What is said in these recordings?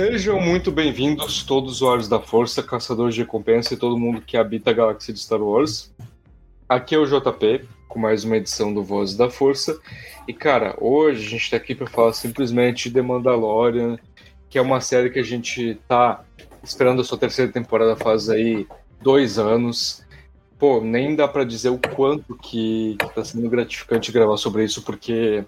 Sejam muito bem-vindos, todos os usuários da Força, caçadores de recompensa e todo mundo que habita a galáxia de Star Wars. Aqui é o JP, com mais uma edição do Voz da Força. E, cara, hoje a gente está aqui para falar simplesmente de Mandalorian, que é uma série que a gente tá esperando a sua terceira temporada faz aí dois anos. Pô, nem dá para dizer o quanto que, que tá sendo gratificante gravar sobre isso, porque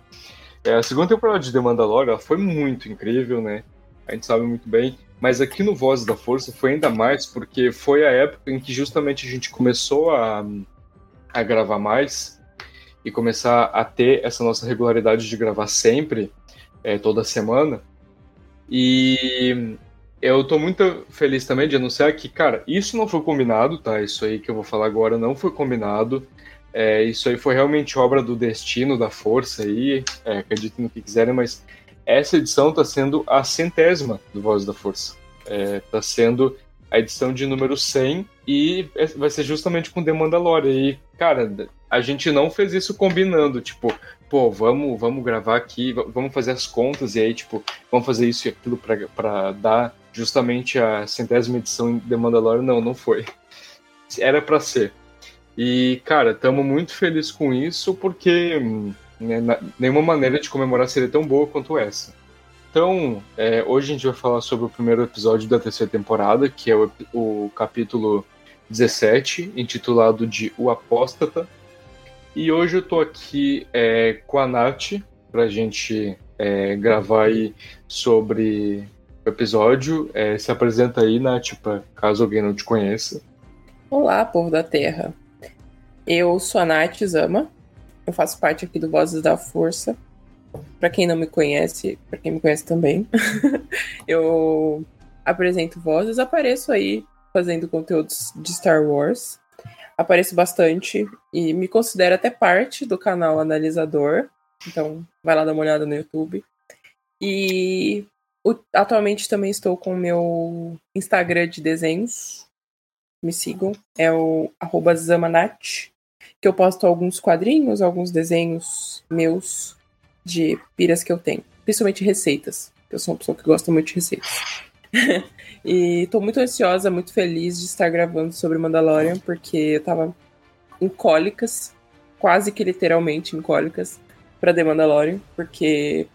é, a segunda temporada de The Mandalorian foi muito incrível, né? A gente sabe muito bem. Mas aqui no Voz da Força foi ainda mais, porque foi a época em que justamente a gente começou a, a gravar mais e começar a ter essa nossa regularidade de gravar sempre, é, toda semana. E eu tô muito feliz também de anunciar que, cara, isso não foi combinado, tá? Isso aí que eu vou falar agora não foi combinado. É, isso aí foi realmente obra do destino, da força aí. É, acreditem no que quiserem, mas essa edição está sendo a centésima do Voz da Força. Está é, tá sendo a edição de número 100 e é, vai ser justamente com The Mandalorian. E, cara, a gente não fez isso combinando, tipo, pô, vamos, vamos gravar aqui, vamos fazer as contas e aí, tipo, vamos fazer isso e aquilo para dar justamente a centésima edição de The Mandalorian. Não, não foi. Era para ser. E, cara, estamos muito felizes com isso porque né, nenhuma maneira de comemorar seria tão boa quanto essa. Então, é, hoje a gente vai falar sobre o primeiro episódio da terceira temporada, que é o, o capítulo 17, intitulado de O Apóstata. E hoje eu tô aqui é, com a Nath pra gente é, gravar aí sobre o episódio. É, se apresenta aí, Nath, pra, caso alguém não te conheça. Olá, povo da Terra. Eu sou a Nath Zama, eu faço parte aqui do Vozes da Força. Para quem não me conhece, para quem me conhece também, eu apresento vozes, apareço aí fazendo conteúdos de Star Wars. Apareço bastante e me considero até parte do canal Analisador. Então, vai lá dar uma olhada no YouTube. E atualmente também estou com o meu Instagram de desenhos. Me sigam. É o Zamanat que eu posto alguns quadrinhos, alguns desenhos meus de piras que eu tenho. Principalmente receitas. Eu sou uma pessoa que gosta muito de receitas. e tô muito ansiosa, muito feliz de estar gravando sobre Mandalorian, porque eu tava em cólicas, quase que literalmente em cólicas, pra The Mandalorian, porque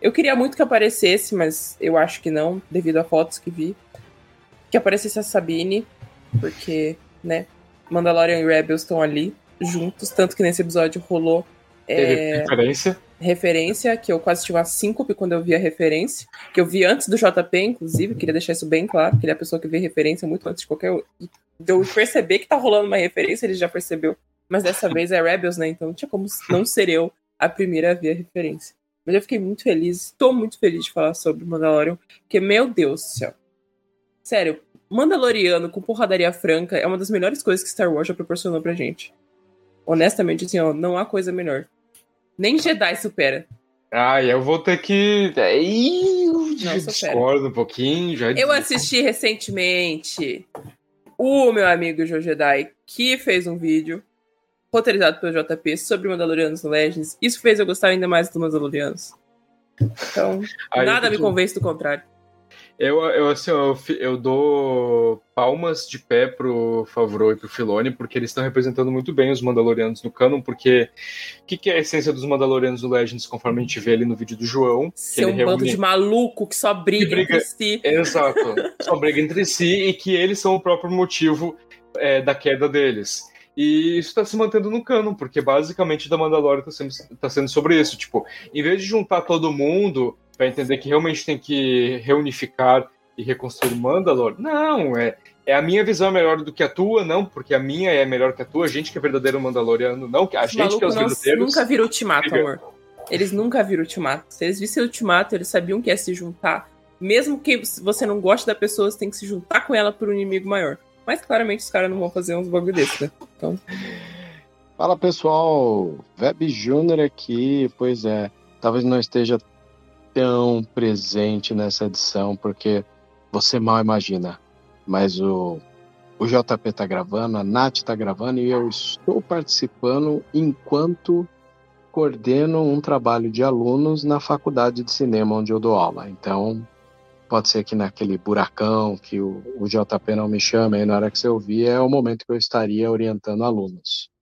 eu queria muito que aparecesse, mas eu acho que não, devido a fotos que vi. Que aparecesse a Sabine, porque, né, Mandalorian e Rebels estão ali juntos, tanto que nesse episódio rolou. É, referência. referência, que eu quase tive uma síncope quando eu vi a referência, que eu vi antes do JP, inclusive, queria deixar isso bem claro, que ele é a pessoa que vê referência muito antes de qualquer. De eu perceber que tá rolando uma referência, ele já percebeu. Mas dessa vez é Rebels, né? Então não tinha como não ser eu a primeira a ver a referência. Mas eu fiquei muito feliz, estou muito feliz de falar sobre Mandalorian, porque, meu Deus do céu. Sério, Mandaloriano com porradaria franca é uma das melhores coisas que Star Wars já proporcionou pra gente. Honestamente, assim, ó, não há coisa melhor. Nem Jedi supera. Ah, eu vou ter que. Ih, eu discordo um pouquinho. Já eu assisti recentemente o meu amigo Joe Jedi, que fez um vídeo roteirizado pelo JP sobre Mandalorianos no Legends. Isso fez eu gostar ainda mais dos Mandalorianos. Então, Aí, nada me convence do contrário. Eu, eu assim, eu, eu dou palmas de pé pro Favreau e pro Filoni, porque eles estão representando muito bem os Mandalorianos no canon, porque o que, que, é a essência dos Mandalorianos no Legends, conforme a gente vê ali no vídeo do João? Ser um reúne... bando de maluco que só briga, que briga, entre si. Exato, só briga entre si e que eles são o próprio motivo é, da queda deles. E isso está se mantendo no canon, porque basicamente da Mandalorian está sendo, tá sendo sobre isso. Tipo, em vez de juntar todo mundo para entender que realmente tem que reunificar e reconstruir Mandalor. Não, é, é a minha visão é melhor do que a tua, não, porque a minha é melhor que a tua, a gente que é verdadeiro Mandaloriano, não, a gente que é os verdadeiros. nunca viram ultimato, amor. Eles nunca viram ultimato. Se eles vissem ultimato, eles sabiam que ia se juntar. Mesmo que você não goste da pessoa, você tem que se juntar com ela por um inimigo maior. Mas claramente os caras não vão fazer uns bagulho desse, né? Então. Fala pessoal, Web Júnior aqui, pois é, talvez não esteja tão presente nessa edição, porque você mal imagina. Mas o, o JP tá gravando, a Nath tá gravando e eu estou participando enquanto coordeno um trabalho de alunos na faculdade de cinema onde eu dou aula. Então, pode ser que naquele buracão que o, o JP não me chama aí na hora que você ouvir, é o momento que eu estaria orientando alunos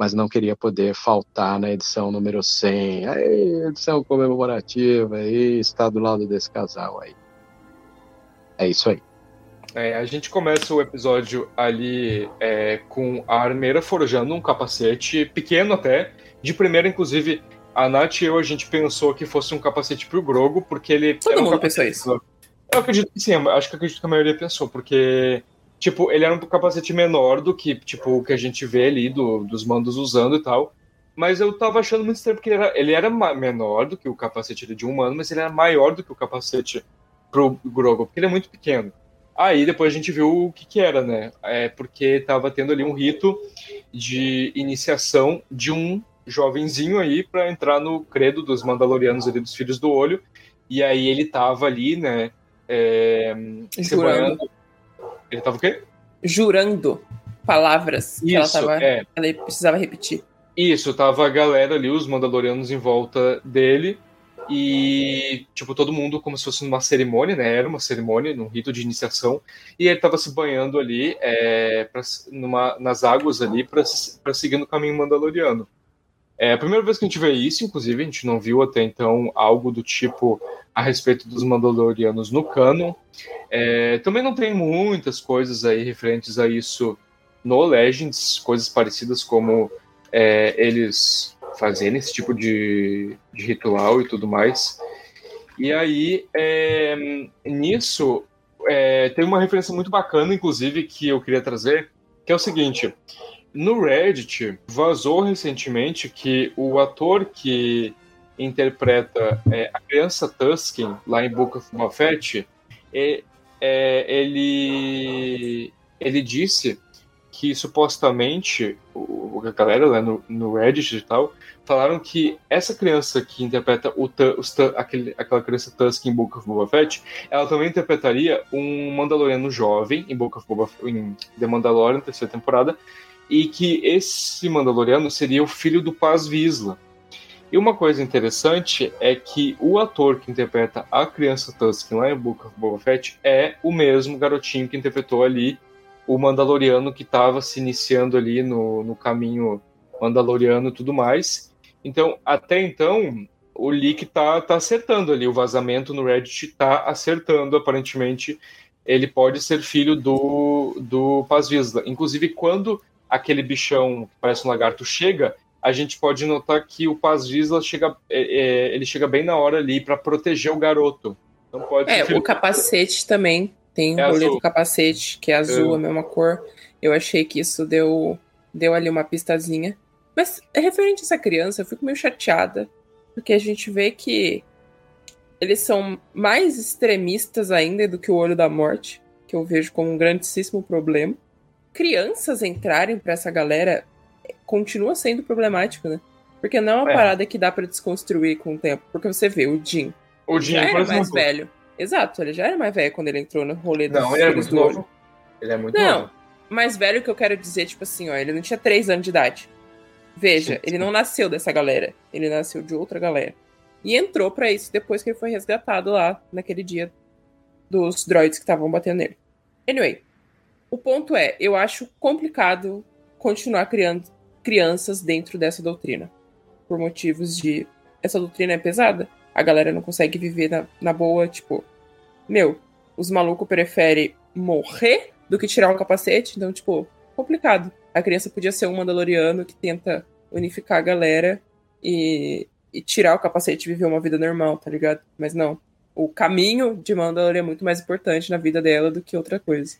mas não queria poder faltar na edição número 100. Aí, edição comemorativa, aí está do lado desse casal aí. É isso aí. É, a gente começa o episódio ali é, com a armeira forjando um capacete pequeno até. De primeira, inclusive, a Nath e eu, a gente pensou que fosse um capacete pro Grogo, porque ele... Todo mundo um pensou isso. Eu acredito que sim, acho que acredito que a maioria pensou, porque Tipo, ele era um capacete menor do que, tipo, o que a gente vê ali do, dos mandos usando e tal. Mas eu tava achando muito estranho, porque ele era, ele era menor do que o capacete de um humano, mas ele era maior do que o capacete pro Grogu, porque ele é muito pequeno. Aí depois a gente viu o que que era, né? É porque tava tendo ali um rito de iniciação de um jovenzinho aí para entrar no credo dos Mandalorianos ali, dos Filhos do Olho. E aí ele tava ali, né? É, ele tava o quê? Jurando palavras Isso, que ela, tava, é. ela precisava repetir. Isso, tava a galera ali, os Mandalorianos em volta dele. E, tipo, todo mundo como se fosse numa cerimônia, né? Era uma cerimônia, num rito de iniciação. E ele tava se banhando ali, é, pra, numa, nas águas ali, para seguir no caminho mandaloriano. É a primeira vez que a gente vê isso, inclusive, a gente não viu até então algo do tipo a respeito dos Mandalorianos no canon. É, também não tem muitas coisas aí referentes a isso no Legends, coisas parecidas como é, eles fazerem esse tipo de, de, ritual e tudo mais. E aí, é, nisso, é, tem uma referência muito bacana, inclusive, que eu queria trazer, que é o seguinte. No Reddit, vazou recentemente que o ator que interpreta é, a criança Tusken, lá em Book of Fett, é, é, ele, ele disse que supostamente o, a galera lá no, no Reddit e tal falaram que essa criança que interpreta o, aquele, aquela criança Tusk em Book of Boba Fett, ela também interpretaria um Mandaloriano jovem em Book of Boba em The Mandalorian, terceira temporada, e que esse Mandaloriano seria o filho do Paz Vizsla. E uma coisa interessante é que o ator que interpreta a criança Tusken lá em Book of Boba Fett é o mesmo garotinho que interpretou ali o Mandaloriano que estava se iniciando ali no, no caminho Mandaloriano e tudo mais. Então, até então, o leak tá, tá acertando ali, o vazamento no Reddit tá acertando, aparentemente ele pode ser filho do, do Paz Vizsla. Inclusive, quando aquele bichão que parece um lagarto chega, a gente pode notar que o Paz Gisla chega, é, é, ele chega bem na hora ali para proteger o garoto. Então pode é, o capacete também tem o é rolê azul. do capacete, que é azul, é. a mesma cor. Eu achei que isso deu, deu ali uma pistazinha. Mas referente a essa criança, eu fico meio chateada, porque a gente vê que eles são mais extremistas ainda do que o Olho da Morte, que eu vejo como um grandíssimo problema. Crianças entrarem para essa galera continua sendo problemático, né? Porque não é uma é. parada que dá para desconstruir com o tempo. Porque você vê, o Jim. O Jim, já era mais velho. Exato, ele já era mais velho quando ele entrou no rolê dos Não, ele era muito novo. Ele é muito não, novo. mais velho que eu quero dizer, tipo assim, ó, ele não tinha 3 anos de idade. Veja, sim. ele não nasceu dessa galera. Ele nasceu de outra galera. E entrou para isso depois que ele foi resgatado lá naquele dia dos droids que estavam batendo nele. Anyway, o ponto é, eu acho complicado continuar criando crianças dentro dessa doutrina. Por motivos de. Essa doutrina é pesada. A galera não consegue viver na, na boa, tipo. Meu, os malucos preferem morrer do que tirar um capacete. Então, tipo, complicado. A criança podia ser um Mandaloriano que tenta unificar a galera e, e tirar o capacete e viver uma vida normal, tá ligado? Mas não. O caminho de Mandalorian é muito mais importante na vida dela do que outra coisa.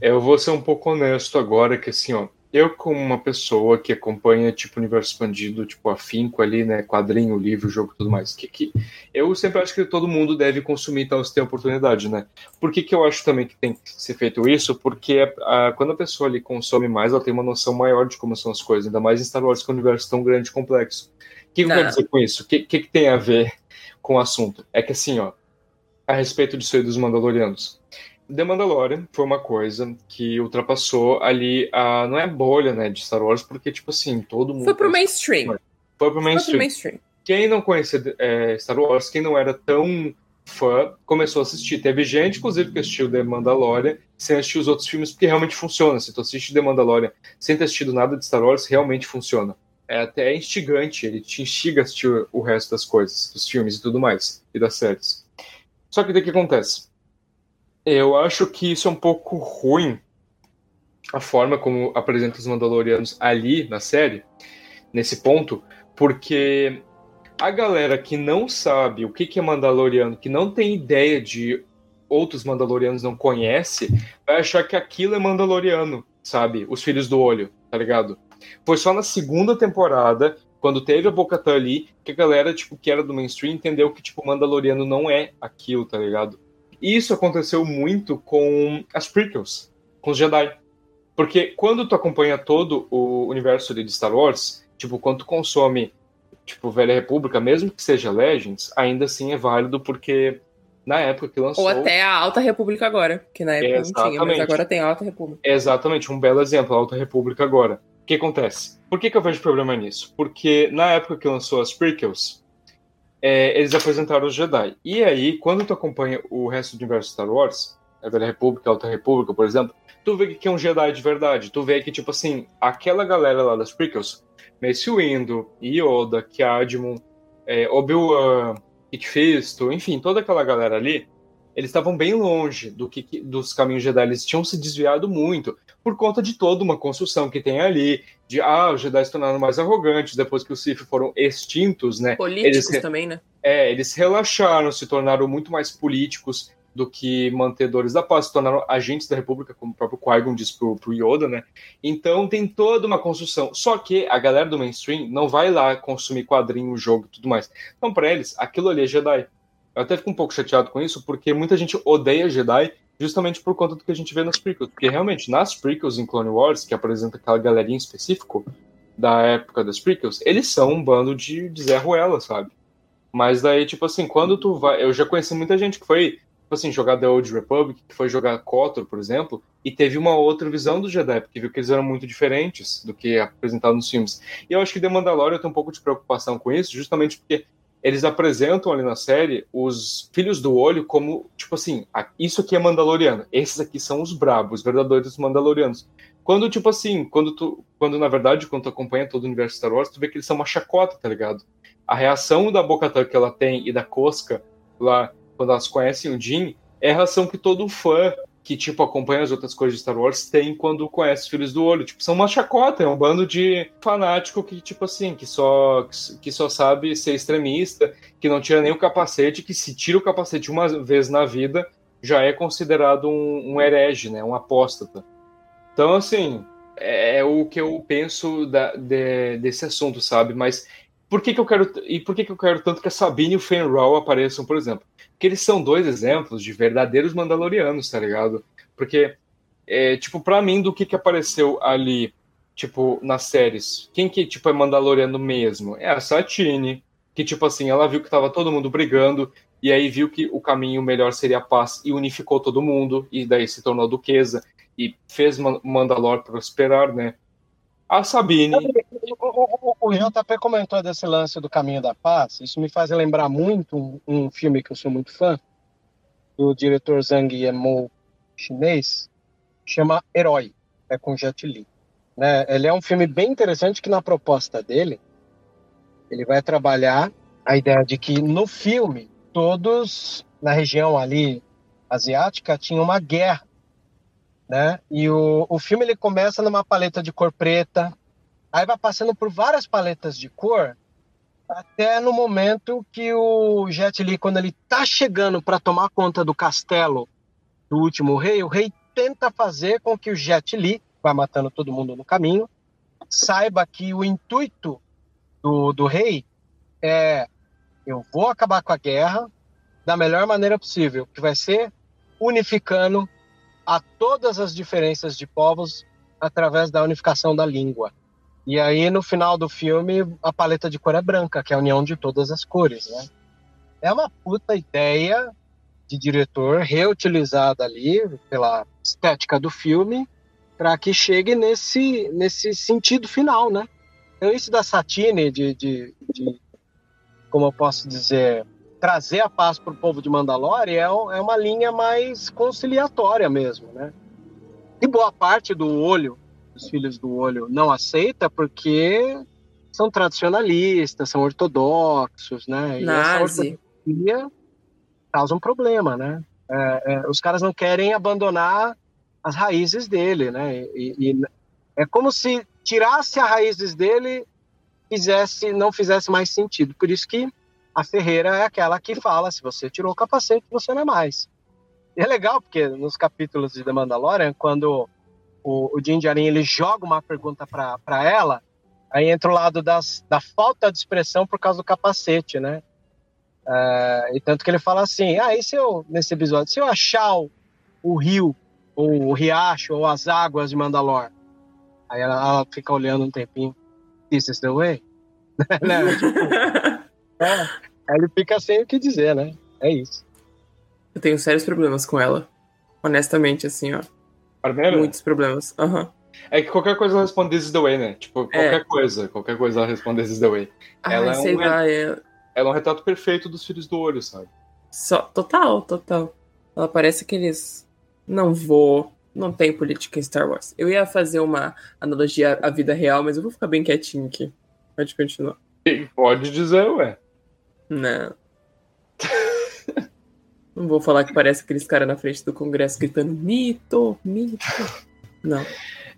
Eu vou ser um pouco honesto agora, que assim, ó, eu, como uma pessoa que acompanha, tipo, universo expandido, tipo, afinco ali, né, quadrinho, livro, jogo tudo mais, que, que eu sempre acho que todo mundo deve consumir, então, se tem oportunidade, né? Por que, que eu acho também que tem que ser feito isso? Porque a, quando a pessoa ali consome mais, ela tem uma noção maior de como são as coisas, ainda mais em Star Wars, que é um universo tão grande e complexo. O que, que eu quero dizer com isso? O que, que, que tem a ver com o assunto? É que, assim, ó, a respeito disso aí dos Mandalorianos, The Mandalorian foi uma coisa que ultrapassou ali a. Não é bolha, né, de Star Wars, porque, tipo assim, todo mundo. Foi pro mainstream. Foi pro mainstream. Foi pro mainstream. Quem não conhecia é, Star Wars, quem não era tão fã, começou a assistir. Teve gente, inclusive, que assistiu The Mandalorian sem assistir os outros filmes, porque realmente funciona. Se tu assiste The Mandalorian sem ter assistido nada de Star Wars, realmente funciona. É até instigante, ele te instiga a assistir o resto das coisas, dos filmes e tudo mais, e das séries. Só que o que acontece? Eu acho que isso é um pouco ruim, a forma como apresenta os Mandalorianos ali na série, nesse ponto, porque a galera que não sabe o que é Mandaloriano, que não tem ideia de outros Mandalorianos não conhece, vai achar que aquilo é Mandaloriano, sabe? Os Filhos do Olho, tá ligado? Foi só na segunda temporada, quando teve a Boca ali, que a galera, tipo, que era do mainstream, entendeu que, tipo, Mandaloriano não é aquilo, tá ligado? E isso aconteceu muito com as prequels, com os Jedi. Porque quando tu acompanha todo o universo de Star Wars, tipo, quando tu consome, tipo, Velha República, mesmo que seja Legends, ainda assim é válido porque na época que lançou... Ou até a Alta República agora, que na época Exatamente. não tinha, mas agora tem a Alta República. Exatamente, um belo exemplo, a Alta República agora. O que acontece? Por que, que eu vejo problema nisso? Porque na época que lançou as prequels, é, eles apresentaram os Jedi. E aí, quando tu acompanha o resto do universo Star Wars, a Velha República, a Alta República, por exemplo, tu vê que é um Jedi de verdade. Tu vê que, tipo assim, aquela galera lá das prequels, Mace Windu, Yoda, Cadmon, é, Obi-Wan, Kit Fisto, enfim, toda aquela galera ali, eles estavam bem longe do que, dos caminhos Jedi, eles tinham se desviado muito por conta de toda uma construção que tem ali, de ah, os Jedi se tornaram mais arrogantes depois que os Sith foram extintos, né? Políticos eles, também, né? É, eles relaxaram, se tornaram muito mais políticos do que mantedores da paz, se tornaram agentes da República, como o próprio Qui-Gon disse pro, pro Yoda, né? Então tem toda uma construção. Só que a galera do mainstream não vai lá consumir quadrinho, jogo e tudo mais. Então, para eles, aquilo ali é Jedi. Eu até fico um pouco chateado com isso, porque muita gente odeia Jedi justamente por conta do que a gente vê nas prequels. Porque realmente, nas prequels em Clone Wars, que apresenta aquela galerinha específico da época das prequels, eles são um bando de, de Zé Ruela, sabe? Mas daí, tipo assim, quando tu vai. Eu já conheci muita gente que foi, tipo assim, jogar The Old Republic, que foi jogar KOTOR, por exemplo, e teve uma outra visão do Jedi, porque viu que eles eram muito diferentes do que apresentado nos filmes. E eu acho que The Mandalorian tem um pouco de preocupação com isso, justamente porque eles apresentam ali na série os filhos do olho como, tipo assim, isso aqui é Mandaloriano, esses aqui são os brabos, os verdadeiros Mandalorianos. Quando, tipo assim, quando tu, quando na verdade, quando tu acompanha todo o universo Star Wars, tu vê que eles são uma chacota, tá ligado? A reação da Bocatan que ela tem e da Cosca lá, quando elas conhecem o Jin, é a reação que todo fã que, tipo, acompanha as outras coisas de Star Wars tem quando conhece os Filhos do Olho. Tipo, são uma chacota, é um bando de fanático que, tipo assim, que só, que só sabe ser extremista, que não tira nem o capacete, que se tira o capacete uma vez na vida, já é considerado um, um herege, né? Um apóstata. Então, assim, é, é o que eu penso da, de, desse assunto, sabe? Mas por que, que eu quero e por que, que eu quero tanto que a Sabine e o Fenral apareçam, por exemplo? Porque eles são dois exemplos de verdadeiros Mandalorianos, tá ligado? Porque, é, tipo, pra mim, do que, que apareceu ali, tipo, nas séries, quem que, tipo, é Mandaloriano mesmo? É a Satine, que, tipo assim, ela viu que tava todo mundo brigando, e aí viu que o caminho melhor seria a paz, e unificou todo mundo, e daí se tornou duquesa, e fez Mandalor prosperar, né? A Sabine. O, o, o, JP comentou desse lance do Caminho da Paz. Isso me faz lembrar muito um, um filme que eu sou muito fã, do diretor Zhang Yimou chinês, chama Herói, é com Jet Li. Né? Ele é um filme bem interessante que na proposta dele, ele vai trabalhar a ideia de que no filme todos na região ali asiática tinham uma guerra né? E o, o filme ele começa numa paleta de cor preta, aí vai passando por várias paletas de cor, até no momento que o Jet Li, quando ele tá chegando para tomar conta do castelo do último rei, o rei tenta fazer com que o Jet Li, vai matando todo mundo no caminho, saiba que o intuito do, do rei é eu vou acabar com a guerra da melhor maneira possível, que vai ser unificando a todas as diferenças de povos através da unificação da língua. E aí, no final do filme, a paleta de cor é branca, que é a união de todas as cores, né? É uma puta ideia de diretor reutilizada ali pela estética do filme para que chegue nesse, nesse sentido final, né? Então, isso da Satine, de, de, de como eu posso dizer, trazer a paz para o povo de Mandalore é, é uma linha mais conciliatória mesmo, né? E boa parte do olho, dos filhos do olho, não aceita porque são tradicionalistas, são ortodoxos, né? E Nazi. essa causa um problema, né? É, é, os caras não querem abandonar as raízes dele, né? E, e, é como se tirasse as raízes dele, fizesse, não fizesse mais sentido. Por isso que a Ferreira é aquela que fala: se você tirou o capacete, você não é mais. E é legal, porque nos capítulos de The Mandalorian, quando o, o ele joga uma pergunta para ela, aí entra o lado das, da falta de expressão por causa do capacete, né? É, e tanto que ele fala assim: ah, e se eu, nesse episódio, se eu achar o, o rio, ou o riacho, ou as águas de Mandalor? Aí ela, ela fica olhando um tempinho: This is the way? né? tipo, é, ele fica sem o que dizer, né? É isso. Eu tenho sérios problemas com ela. Honestamente, assim, ó. Primeiro? Muitos problemas. Aham. Uhum. É que qualquer coisa ela responde This is the way, né? Tipo, é. qualquer é. coisa, qualquer coisa ela responde This is the way. Ai, ela, é um, lá, é... ela é um retrato perfeito dos filhos do olho, sabe? Só, total, total. Ela parece que eles não vou, não tem política em Star Wars. Eu ia fazer uma analogia à vida real, mas eu vou ficar bem quietinho aqui. Pode continuar. Pode dizer, ué. Não. Não vou falar que parece aqueles caras na frente do Congresso gritando mito, mito. Não.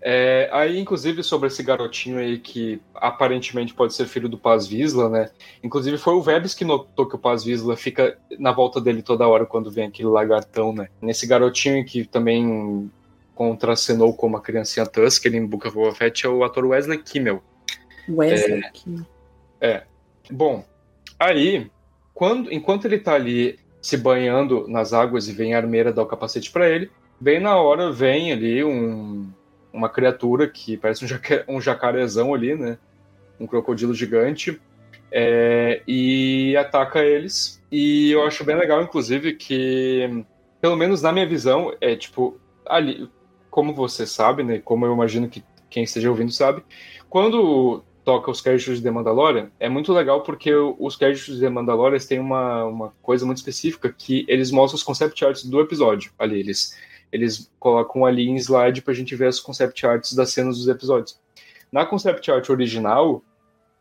É, aí, inclusive, sobre esse garotinho aí que aparentemente pode ser filho do Paz Visla, né? Inclusive, foi o Vebs que notou que o Paz Visla fica na volta dele toda hora quando vem aquele lagartão, né? Nesse garotinho que também contracenou como a criancinha Tusk, ele em Book of Boba Fett, é o ator Wesley Kimmel. Wesley é, Kimmel. É. Bom, Aí, quando, enquanto ele tá ali se banhando nas águas e vem a armeira dar o capacete para ele, bem na hora vem ali um, uma criatura que parece um, jaca, um jacarezão ali, né? Um crocodilo gigante. É, e ataca eles. E eu acho bem legal, inclusive, que, pelo menos na minha visão, é tipo, ali, como você sabe, né? Como eu imagino que quem esteja ouvindo sabe, quando toca os créditos de Mandalorian, é muito legal porque os créditos de Mandalorian têm uma, uma coisa muito específica que eles mostram os concept arts do episódio ali. Eles, eles colocam ali em slide pra gente ver as concept arts das cenas dos episódios. Na concept art original,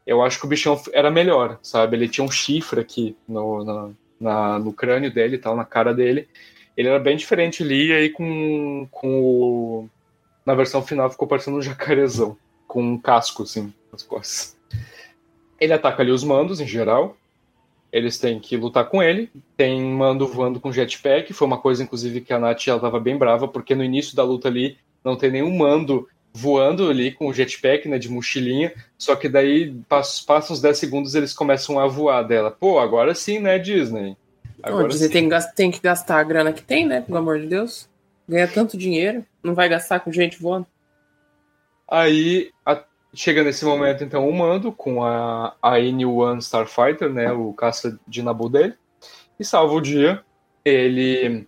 eu acho que o bichão era melhor, sabe? Ele tinha um chifre aqui no, no, na, no crânio dele e tal, na cara dele. Ele era bem diferente ali, e aí com, com o. Na versão final ficou parecendo um jacarezão, com um casco, assim, nas costas. Ele ataca ali os mandos, em geral. Eles têm que lutar com ele. Tem mando voando com jetpack. Foi uma coisa, inclusive, que a Nath ela tava bem brava, porque no início da luta ali não tem nenhum mando voando ali com o jetpack, né, de mochilinha, só que daí passam uns 10 segundos eles começam a voar dela. Pô, agora sim, né, Disney? Agora Disney tem, tem, que gastar a grana que tem, né, pelo amor de Deus. Ganha tanto dinheiro, não vai gastar com gente voando. Aí a, chega nesse momento, então, o Mando com a, a N1 Starfighter, né, o caça de Nabu dele, e salva o dia. Ele,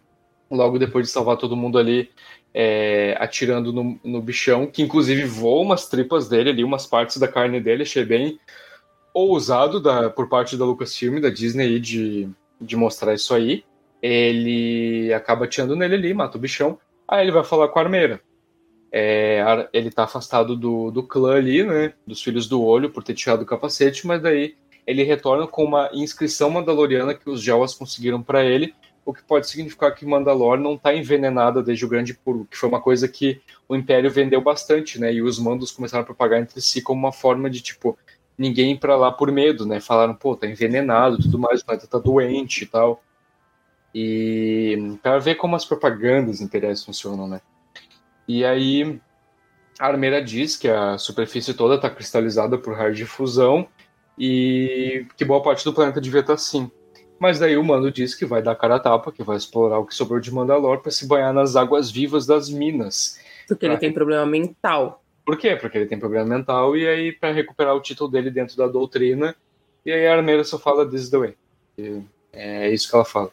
logo depois de salvar todo mundo ali, é, atirando no, no, bichão, que inclusive voa umas tripas dele ali, umas partes da carne dele, achei bem ousado da, por parte da Lucasfilm, da Disney, de, de mostrar isso aí. Ele acaba atirando nele ali, mata o bichão, aí ele vai falar com a armeira. É, ele tá afastado do, do clã ali, né, dos Filhos do Olho, por ter tirado o capacete, mas daí ele retorna com uma inscrição mandaloriana que os Jawas conseguiram para ele, o que pode significar que Mandalor não está envenenada desde o Grande Purgo, que foi uma coisa que o Império vendeu bastante, né? E os mandos começaram a propagar entre si como uma forma de, tipo, ninguém ir pra lá por medo, né? Falaram, pô, tá envenenado tudo mais, o planeta tá doente e tal. E para ver como as propagandas imperiais funcionam, né? E aí a Armeira diz que a superfície toda está cristalizada por raio de fusão e que boa parte do planeta devia estar tá assim. Mas daí o Mando diz que vai dar cara a tapa, que vai explorar o que sobrou de Mandalor para se banhar nas águas vivas das minas. Porque ele tem problema mental. Por quê? Porque ele tem problema mental e aí para recuperar o título dele dentro da doutrina. E aí a Armeira só fala this is the way. E é isso que ela fala.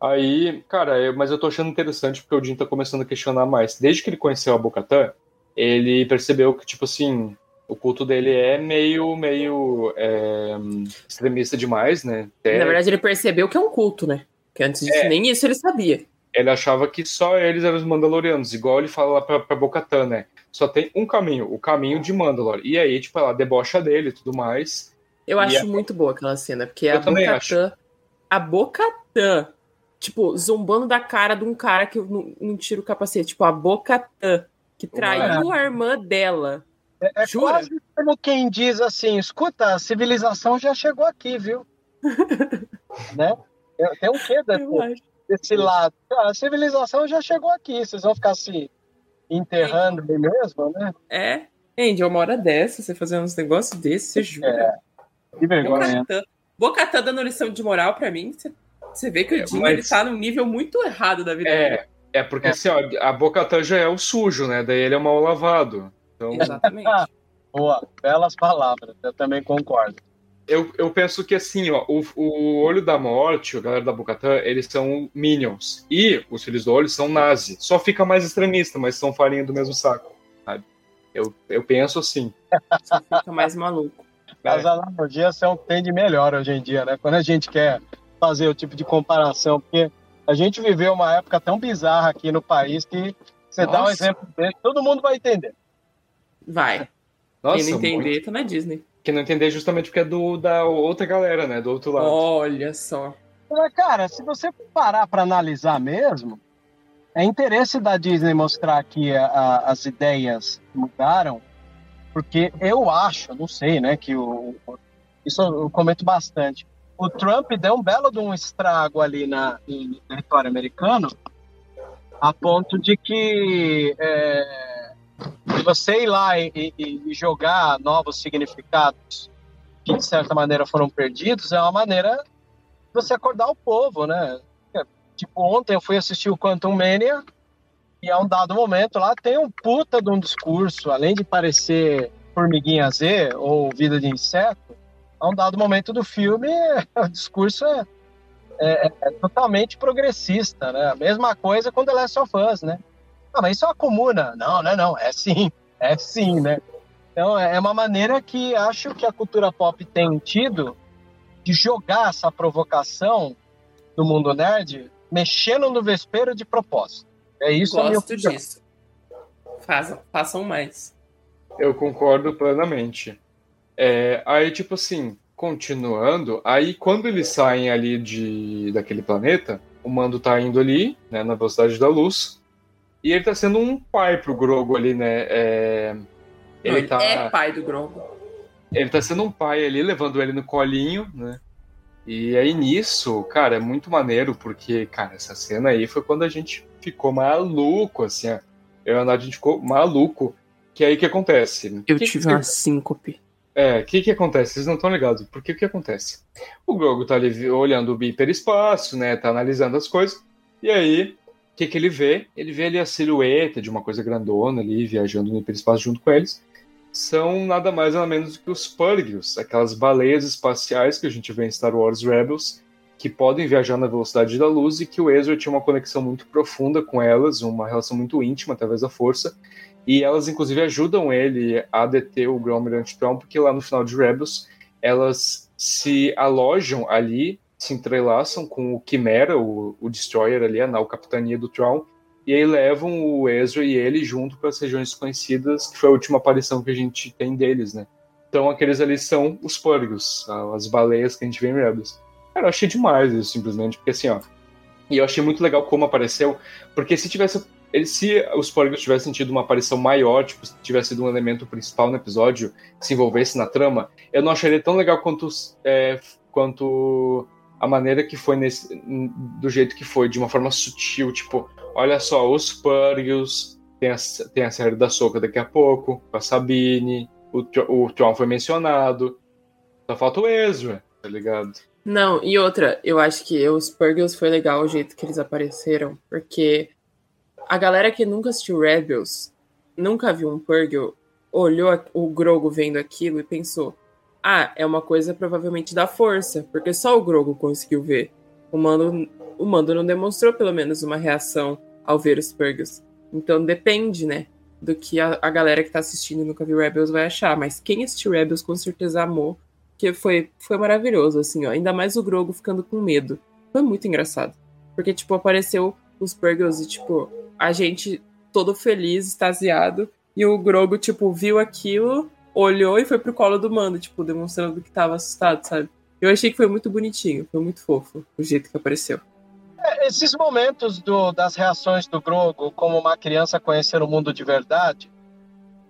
Aí, cara, eu, mas eu tô achando interessante porque o Jim tá começando a questionar mais. Desde que ele conheceu a Bocatã, ele percebeu que, tipo assim, o culto dele é meio, meio é, extremista demais, né? Até... Na verdade, ele percebeu que é um culto, né? Que antes disso, é. nem isso ele sabia. Ele achava que só eles eram os Mandalorianos, igual ele fala lá pra, pra Bocatan, né? Só tem um caminho, o caminho de Mandalor. E aí, tipo, ela debocha dele e tudo mais. Eu acho é... muito boa aquela cena, porque Eu a Bocatan. A Bocatan, tipo, zombando da cara de um cara que não, não tira o capacete. Tipo, a Bocatan, que traiu a irmã dela. É, é quase como quem diz assim: escuta, a civilização já chegou aqui, viu? né? Tem um quê desse, desse lado? a civilização já chegou aqui, vocês vão ficar se enterrando aí mesmo, né? É. Andy, uma hora dessa, você fazer uns negócios desses, você jura? É. Que vergonha. Bocatã dando lição de moral pra mim, você, você vê que o Jim é, mas... ele tá num nível muito errado da vida é, dele. É, porque é. assim, ó, a Bocatã já é o sujo, né? Daí ele é o mal lavado. Então... Exatamente. Boa, belas palavras, eu também concordo. Eu, eu penso que assim, ó, o, o Olho da Morte, a galera da Bocatã, eles são Minions. E os Filhos do Olho são Nazi. Só fica mais extremista, mas são farinha do mesmo saco. Sabe? Eu, eu penso assim. Só fica mais maluco. É. As analogias são o que tem de melhor hoje em dia, né? Quando a gente quer fazer o tipo de comparação, porque a gente viveu uma época tão bizarra aqui no país que você Nossa. dá um exemplo desse, todo mundo vai entender. Vai. Nossa, Quem não entender, muito... tá na Disney. Quem não entender justamente porque é do, da outra galera, né? Do outro lado. Olha só. Cara, se você parar para analisar mesmo, é interesse da Disney mostrar que a, a, as ideias mudaram, porque eu acho, não sei, né, que o, isso eu comento bastante. O Trump deu um belo de um estrago ali na, no território americano, a ponto de que é, você ir lá e, e, e, jogar novos significados que de certa maneira foram perdidos é uma maneira de você acordar o povo, né? Tipo, ontem eu fui assistir o Quantum Mania e a um dado momento lá tem um puta de um discurso, além de parecer formiguinha Z ou vida de inseto, a um dado momento do filme o discurso é, é, é totalmente progressista, né? A mesma coisa com The Last of Us, né? Ah, mas isso é uma comuna. Não, não é não. É sim. É sim, né? Então é uma maneira que acho que a cultura pop tem tido de jogar essa provocação do mundo nerd mexendo no vespeiro de propósito. É isso Gosto disso. Façam, façam mais. Eu concordo plenamente. É, aí, tipo assim, continuando, aí quando eles saem ali de, daquele planeta, o Mando tá indo ali, né, na velocidade da luz, e ele tá sendo um pai pro Grogo ali, né? É... Ele, tá... é pai do Grogo. Ele tá sendo um pai ali, levando ele no colinho, né? E aí nisso, cara, é muito maneiro, porque, cara, essa cena aí foi quando a gente ficou maluco, assim, ó. Eu e a Nath, a gente ficou maluco. Que aí que acontece? Eu que tive que... uma síncope. É, o que que acontece? Vocês não estão ligados. Porque o que acontece? O Grogu tá ali olhando o hiperespaço, né? Tá analisando as coisas. E aí, o que que ele vê? Ele vê ali a silhueta de uma coisa grandona ali, viajando no hiperespaço junto com eles. São nada mais nada menos do que os Purgios, aquelas baleias espaciais que a gente vê em Star Wars Rebels, que podem viajar na velocidade da luz e que o Ezra tinha uma conexão muito profunda com elas, uma relação muito íntima através da força. E elas, inclusive, ajudam ele a deter o Grão-Almirante Thrawn, porque lá no final de Rebels, elas se alojam ali, se entrelaçam com o Quimera, o, o Destroyer ali, a nau capitania do Thrawn, e aí levam o Ezra e ele junto para as regiões desconhecidas, que foi a última aparição que a gente tem deles, né? Então aqueles ali são os Purgos, as baleias que a gente vê em Rebels. Cara, eu achei demais isso, simplesmente, porque assim, ó. E eu achei muito legal como apareceu, porque se tivesse ele, se os Porgos tivessem tido uma aparição maior, tipo, se tivesse sido um elemento principal no episódio, se envolvesse na trama, eu não acharia tão legal quanto, é, quanto a maneira que foi nesse, do jeito que foi, de uma forma sutil, tipo, olha só, os Purgos, tem a, tem a série da Soca daqui a pouco, com a Sabine, o, o Tron foi mencionado, só falta o Ezra, tá ligado? Não, e outra, eu acho que os Purgles foi legal o jeito que eles apareceram, porque a galera que nunca assistiu Rebels, nunca viu um Purgle, olhou o Grogo vendo aquilo e pensou: ah, é uma coisa provavelmente da força, porque só o Grogo conseguiu ver. O Mando, o Mando não demonstrou pelo menos uma reação ao ver os Purgles. Então depende, né? Do que a, a galera que tá assistindo e nunca viu Rebels vai achar. Mas quem assistiu Rebels com certeza amou. Que foi, foi maravilhoso, assim, ó. Ainda mais o Grogo ficando com medo. Foi muito engraçado. Porque, tipo, apareceu os Purgles e, tipo, a gente todo feliz, extasiado, e o Grogo, tipo, viu aquilo, olhou e foi pro colo do mando, tipo, demonstrando que tava assustado, sabe? Eu achei que foi muito bonitinho, foi muito fofo o jeito que apareceu. É, esses momentos do, das reações do Grogo, como uma criança conhecer o mundo de verdade,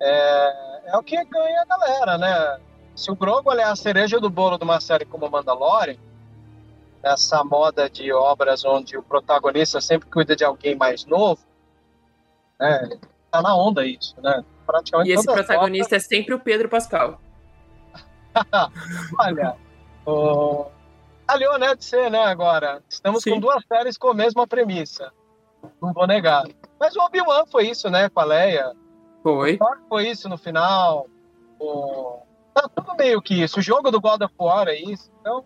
é, é o que ganha a galera, né? Se o Grogo é a cereja do bolo de uma série como Mandalorian, essa moda de obras onde o protagonista sempre cuida de alguém mais novo, né? Tá na onda isso, né? Praticamente e esse protagonista é sempre o Pedro Pascal. Olha, o... aliou, né, de ser, né, agora. Estamos Sim. com duas séries com a mesma premissa. Não vou negar. Mas o Obi-Wan foi isso, né, com a Leia. Foi. O Thor foi isso no final. O... Tá tudo meio que isso. O jogo do God of War é isso. Então,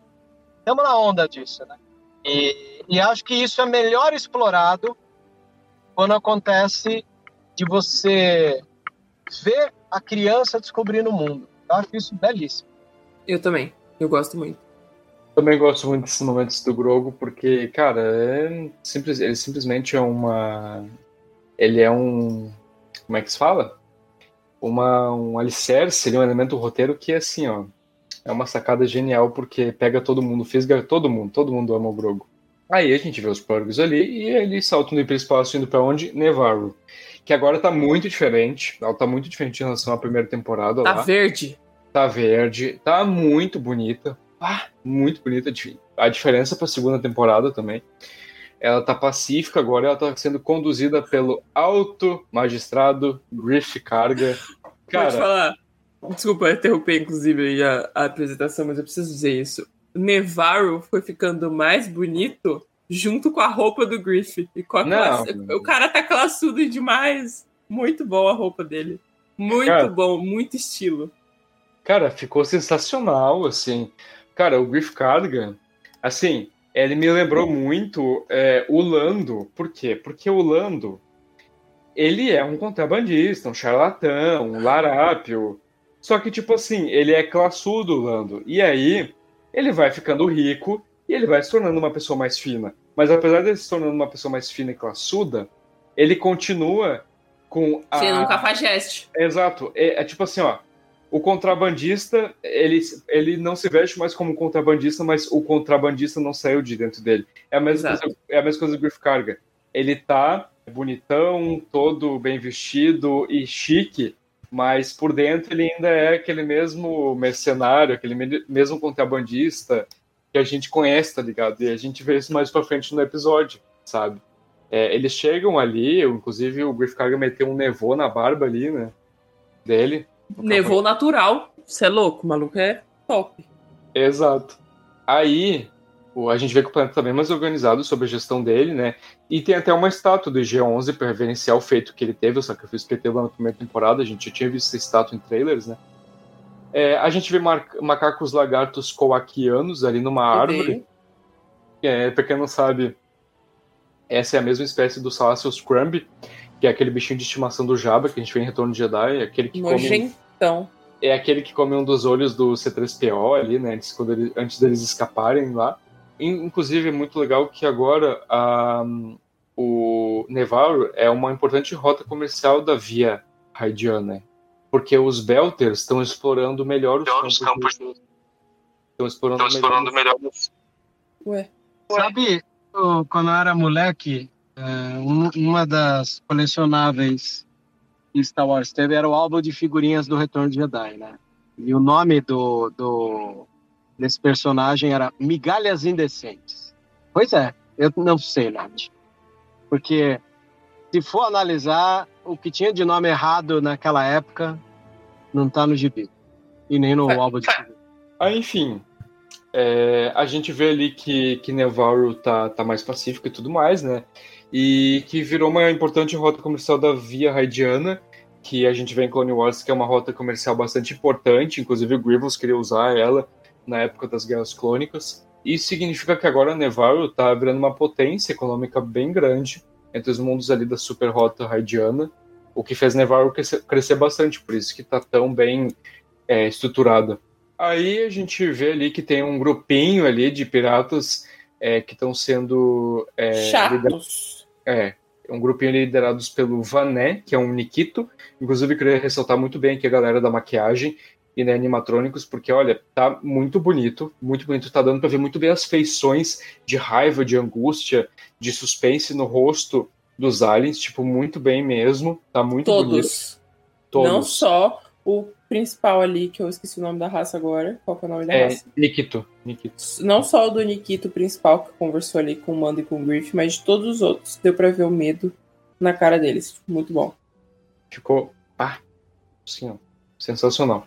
estamos na onda disso, né? E, e acho que isso é melhor explorado quando acontece de você ver a criança descobrindo o mundo. Eu acho isso belíssimo. Eu também. Eu gosto muito. Também gosto muito desses momentos do Grogo, porque, cara, é simples, ele simplesmente é uma. Ele é um. Como é que se fala? Uma, um alicerce, ele é um elemento do roteiro que, assim, ó. É uma sacada genial, porque pega todo mundo, fisga todo mundo, todo mundo ama o Grogo. Aí a gente vê os Purgos ali e eles saltam do hiperespaço indo para onde? Nevarro. Que agora tá muito diferente. Ela tá muito diferente em relação à primeira temporada. Tá lá. verde. Tá verde. Tá muito bonita. Ah, muito bonita. A diferença pra segunda temporada também. Ela tá pacífica agora, ela tá sendo conduzida pelo alto magistrado Griff Carga. Cara, Pode falar. Desculpa interromper, inclusive, a, a apresentação, mas eu preciso dizer isso. Nevarro foi ficando mais bonito junto com a roupa do Griff. E com a classe... O cara tá classudo demais. Muito bom a roupa dele. Muito cara, bom, muito estilo. Cara, ficou sensacional, assim. Cara, o Griff Cardigan, assim, ele me lembrou muito é, o Lando. Por quê? Porque o Lando, ele é um contrabandista, um charlatão, um larápio. Só que, tipo assim, ele é classudo, Lando. E aí, ele vai ficando rico e ele vai se tornando uma pessoa mais fina. Mas apesar de ele se tornando uma pessoa mais fina e classuda, ele continua com a. Sendo um cafajeste. Exato. É, é, tipo assim, ó. o contrabandista, ele, ele não se veste mais como contrabandista, mas o contrabandista não saiu de dentro dele. É a mesma, coisa, é a mesma coisa do Griff Carga. Ele tá bonitão, todo bem vestido e chique, mas por dentro ele ainda é aquele mesmo mercenário, aquele mesmo contrabandista que a gente conhece, tá ligado? E a gente vê isso mais pra frente no episódio, sabe? É, eles chegam ali, inclusive o Griff Carga meteu um nevô na barba ali, né? Dele. Nevou natural. Você é louco, o maluco é top. Exato. Aí, a gente vê que o planeta tá bem mais organizado sobre a gestão dele, né? E tem até uma estátua do G11 para reverenciar o feito que ele teve, o sacrifício que ele teve lá na primeira temporada. A gente já tinha visto essa estátua em trailers, né? É, a gente vê macacos lagartos coaquianos ali numa árvore. É, pra quem não sabe, essa é a mesma espécie do Salacious Crumb, que é aquele bichinho de estimação do Jabba que a gente vê em Retorno de Jedi, é aquele que Nojentão. come... É aquele que come um dos olhos do C3PO ali, né, antes, quando ele, antes deles escaparem lá. Inclusive, é muito legal que agora um, o Nevarro é uma importante rota comercial da Via Raidiana, porque os Belters estão explorando melhor os campos. campos Estão explorando, estão explorando melhor. melhor. Ué. Sabe, quando eu era moleque, é, uma das colecionáveis que Star Wars teve era o álbum de figurinhas do Retorno de Jedi, né? E o nome do, do desse personagem era Migalhas Indecentes. Pois é, eu não sei, Nath. Porque se for analisar, o que tinha de nome errado naquela época não tá no gibi. E nem no álbum de. Ah, enfim, é, a gente vê ali que, que Nevarro tá, tá mais pacífico e tudo mais, né? E que virou uma importante rota comercial da Via Raidiana, que a gente vê em Clone Wars, que é uma rota comercial bastante importante, inclusive o Grievous queria usar ela na época das Guerras Clônicas. Isso significa que agora Nevarro tá virando uma potência econômica bem grande entre os mundos ali da super rota Raidiana, o que fez Nevarro crescer, crescer bastante, por isso que tá tão bem é, estruturada. Aí a gente vê ali que tem um grupinho ali de piratas é, que estão sendo. É, Chatos. É, um grupinho liderados pelo Vané, que é um Nikito. Inclusive, queria ressaltar muito bem aqui a galera da maquiagem e né, animatrônicos, porque olha, tá muito bonito, muito bonito, tá dando para ver muito bem as feições de raiva, de angústia, de suspense no rosto dos aliens, tipo, muito bem mesmo, tá muito Todos. bonito. Todos. Não só o principal ali, que eu esqueci o nome da raça agora. Qual que é o nome da é, raça? Nikito. Nikito. Não só o do Nikito principal, que conversou ali com o Mando e com o Griff, mas de todos os outros. Deu pra ver o medo na cara deles. Muito bom. Ficou, ah, sim, ó, sensacional.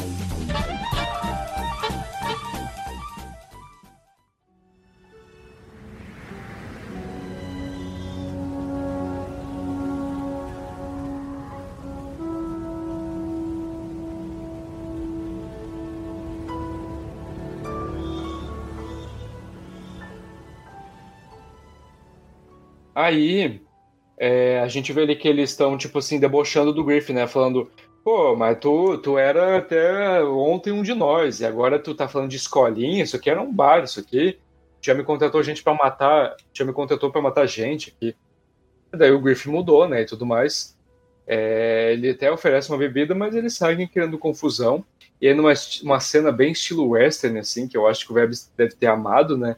Aí é, a gente vê ali que eles estão, tipo assim, debochando do Griffin, né? Falando, pô, mas tu, tu era até ontem um de nós, e agora tu tá falando de escolinha, isso aqui era um bar, isso aqui. Já me contratou gente para matar, já me contratou para matar gente aqui. Daí o Griffin mudou, né, e tudo mais. É, ele até oferece uma bebida, mas eles saem criando confusão. E aí, numa uma cena bem estilo western, assim, que eu acho que o Webb deve ter amado, né?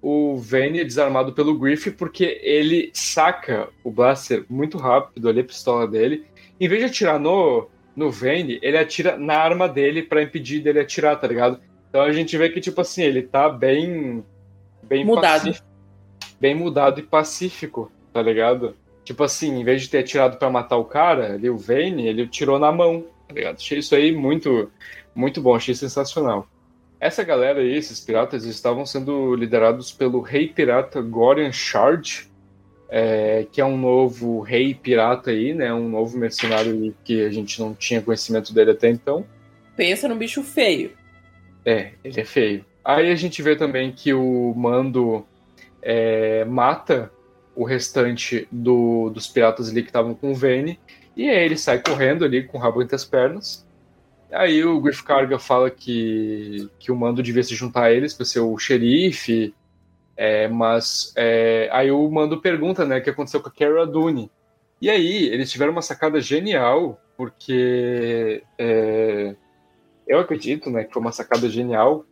O Vane é desarmado pelo Griff porque ele saca o blaster muito rápido ali, a pistola dele. Em vez de atirar no, no Vane, ele atira na arma dele para impedir dele atirar, tá ligado? Então a gente vê que, tipo assim, ele tá bem. bem mudado. Pacífico, bem mudado e pacífico, tá ligado? Tipo assim, em vez de ter atirado para matar o cara, ali, o Vane, ele tirou na mão, tá ligado? Achei isso aí muito, muito bom, achei sensacional. Essa galera aí, esses piratas, estavam sendo liderados pelo rei pirata Gorian Shard, é, que é um novo rei pirata aí, né? Um novo mercenário que a gente não tinha conhecimento dele até então. Pensa num bicho feio. É, ele é feio. Aí a gente vê também que o Mando é, mata o restante do, dos piratas ali que estavam com o Vane, e aí ele sai correndo ali com o rabo entre as pernas. Aí o Griff Carga fala que, que o mando devia se juntar a eles para ser o xerife, é, mas é, aí o mando pergunta né, o que aconteceu com a Cara Dune. E aí eles tiveram uma sacada genial, porque é, eu acredito né, que foi uma sacada genial,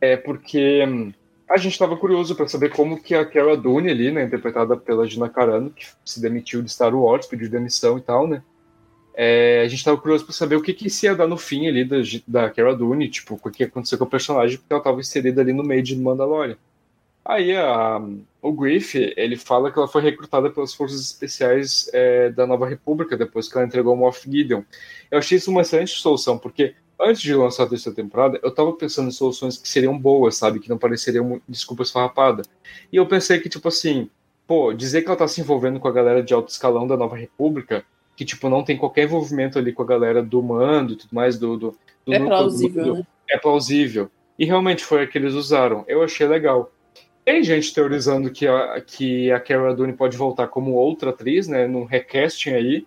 é porque hum, a gente estava curioso para saber como que a Cara Dune ali, né, interpretada pela Gina Carano, que se demitiu de Star Wars, pediu demissão e tal, né, é, a gente estava curioso para saber o que, que ia dar no fim ali da, da Cara Dune, tipo, o que aconteceu com a personagem, porque ela estava inserida ali no meio de Mandalorian. Aí a, o Griff, ele fala que ela foi recrutada pelas forças especiais é, da Nova República depois que ela entregou o Moff Gideon. Eu achei isso uma excelente solução, porque antes de lançar a terceira temporada, eu tava pensando em soluções que seriam boas, sabe? Que não pareceriam desculpas farrapada. E eu pensei que, tipo assim, pô, dizer que ela tá se envolvendo com a galera de alto escalão da Nova República, que, tipo, não tem qualquer envolvimento ali com a galera do mando e tudo mais, do. do, do é plausível, do, né? É plausível. E realmente foi a que eles usaram. Eu achei legal. Tem gente teorizando que a, que a Cara Dune pode voltar como outra atriz, né? Num recasting aí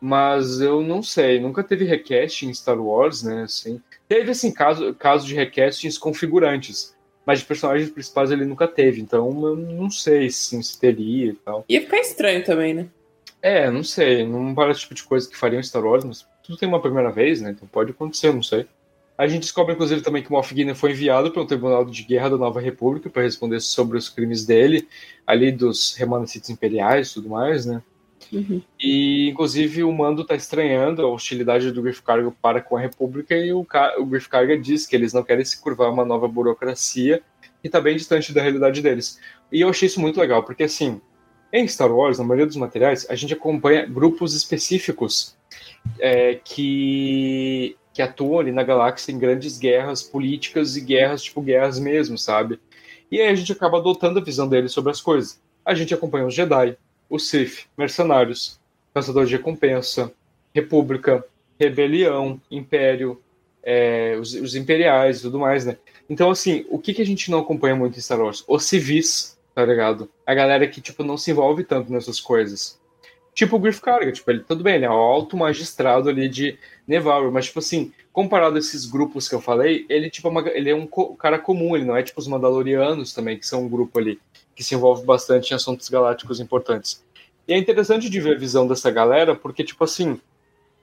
mas eu não sei, nunca teve recast em Star Wars, né? Assim, teve assim caso, caso de recastings configurantes, mas de personagens principais ele nunca teve, então eu não sei sim, se teria e tal. Ia ficar estranho também, né? É, não sei, não parece o tipo de coisa que fariam Star Wars, mas tudo tem uma primeira vez, né? Então pode acontecer, não sei. A gente descobre, inclusive, também que Moff Gideon foi enviado para um tribunal de guerra da Nova República para responder sobre os crimes dele, ali dos remanescentes imperiais e tudo mais, né? Uhum. E, inclusive, o Mando está estranhando a hostilidade do Griff Carga para com a República e o, o Griff Carga diz que eles não querem se curvar a uma nova burocracia que está bem distante da realidade deles. E eu achei isso muito legal, porque, assim, em Star Wars, na maioria dos materiais, a gente acompanha grupos específicos é, que, que atuam ali na galáxia em grandes guerras políticas e guerras, tipo guerras mesmo, sabe? E aí a gente acaba adotando a visão deles sobre as coisas. A gente acompanha os Jedi, o Sith, Mercenários, Caçador de Recompensa, República, Rebelião, Império, é, os, os, Imperiais e tudo mais, né? Então, assim, o que, que a gente não acompanha muito em Star Wars? Os civis, tá ligado? A galera que, tipo, não se envolve tanto nessas coisas. Tipo o Griff Carga, tipo, ele, tudo bem, ele é o alto magistrado ali de Nevarro, mas, tipo assim, comparado a esses grupos que eu falei, ele, tipo, é uma, ele é um co cara comum, ele não é, tipo, os Mandalorianos também, que são um grupo ali que se envolve bastante em assuntos galácticos importantes. E é interessante de ver a visão dessa galera, porque, tipo assim,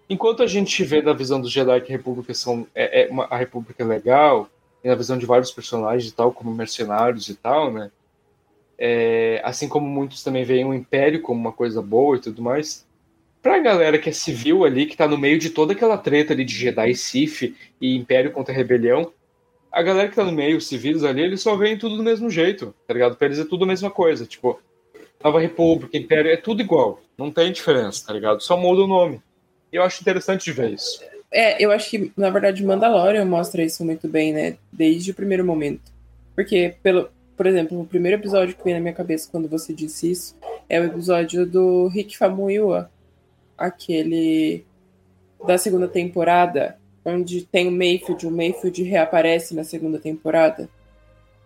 enquanto a gente vê da visão dos Jedi que a República, são, é, é uma, a República é legal, e na visão de vários personagens e tal, como mercenários e tal, né? É, assim como muitos também veem o Império como uma coisa boa e tudo mais, pra galera que é civil ali, que tá no meio de toda aquela treta ali de Jedi e Sith e Império contra Rebelião, a galera que tá no meio, os civis ali, eles só veem tudo do mesmo jeito, tá ligado? Pra eles é tudo a mesma coisa. Tipo, Nova República, Império, é tudo igual. Não tem diferença, tá ligado? Só muda o nome. E eu acho interessante de ver isso. É, eu acho que, na verdade, Mandalorian mostra isso muito bem, né? Desde o primeiro momento. Porque, pelo, por exemplo, o primeiro episódio que veio na minha cabeça quando você disse isso é o episódio do Rick Famuyiwa. Aquele da segunda temporada, onde tem o Mayfield, o Mayfield reaparece na segunda temporada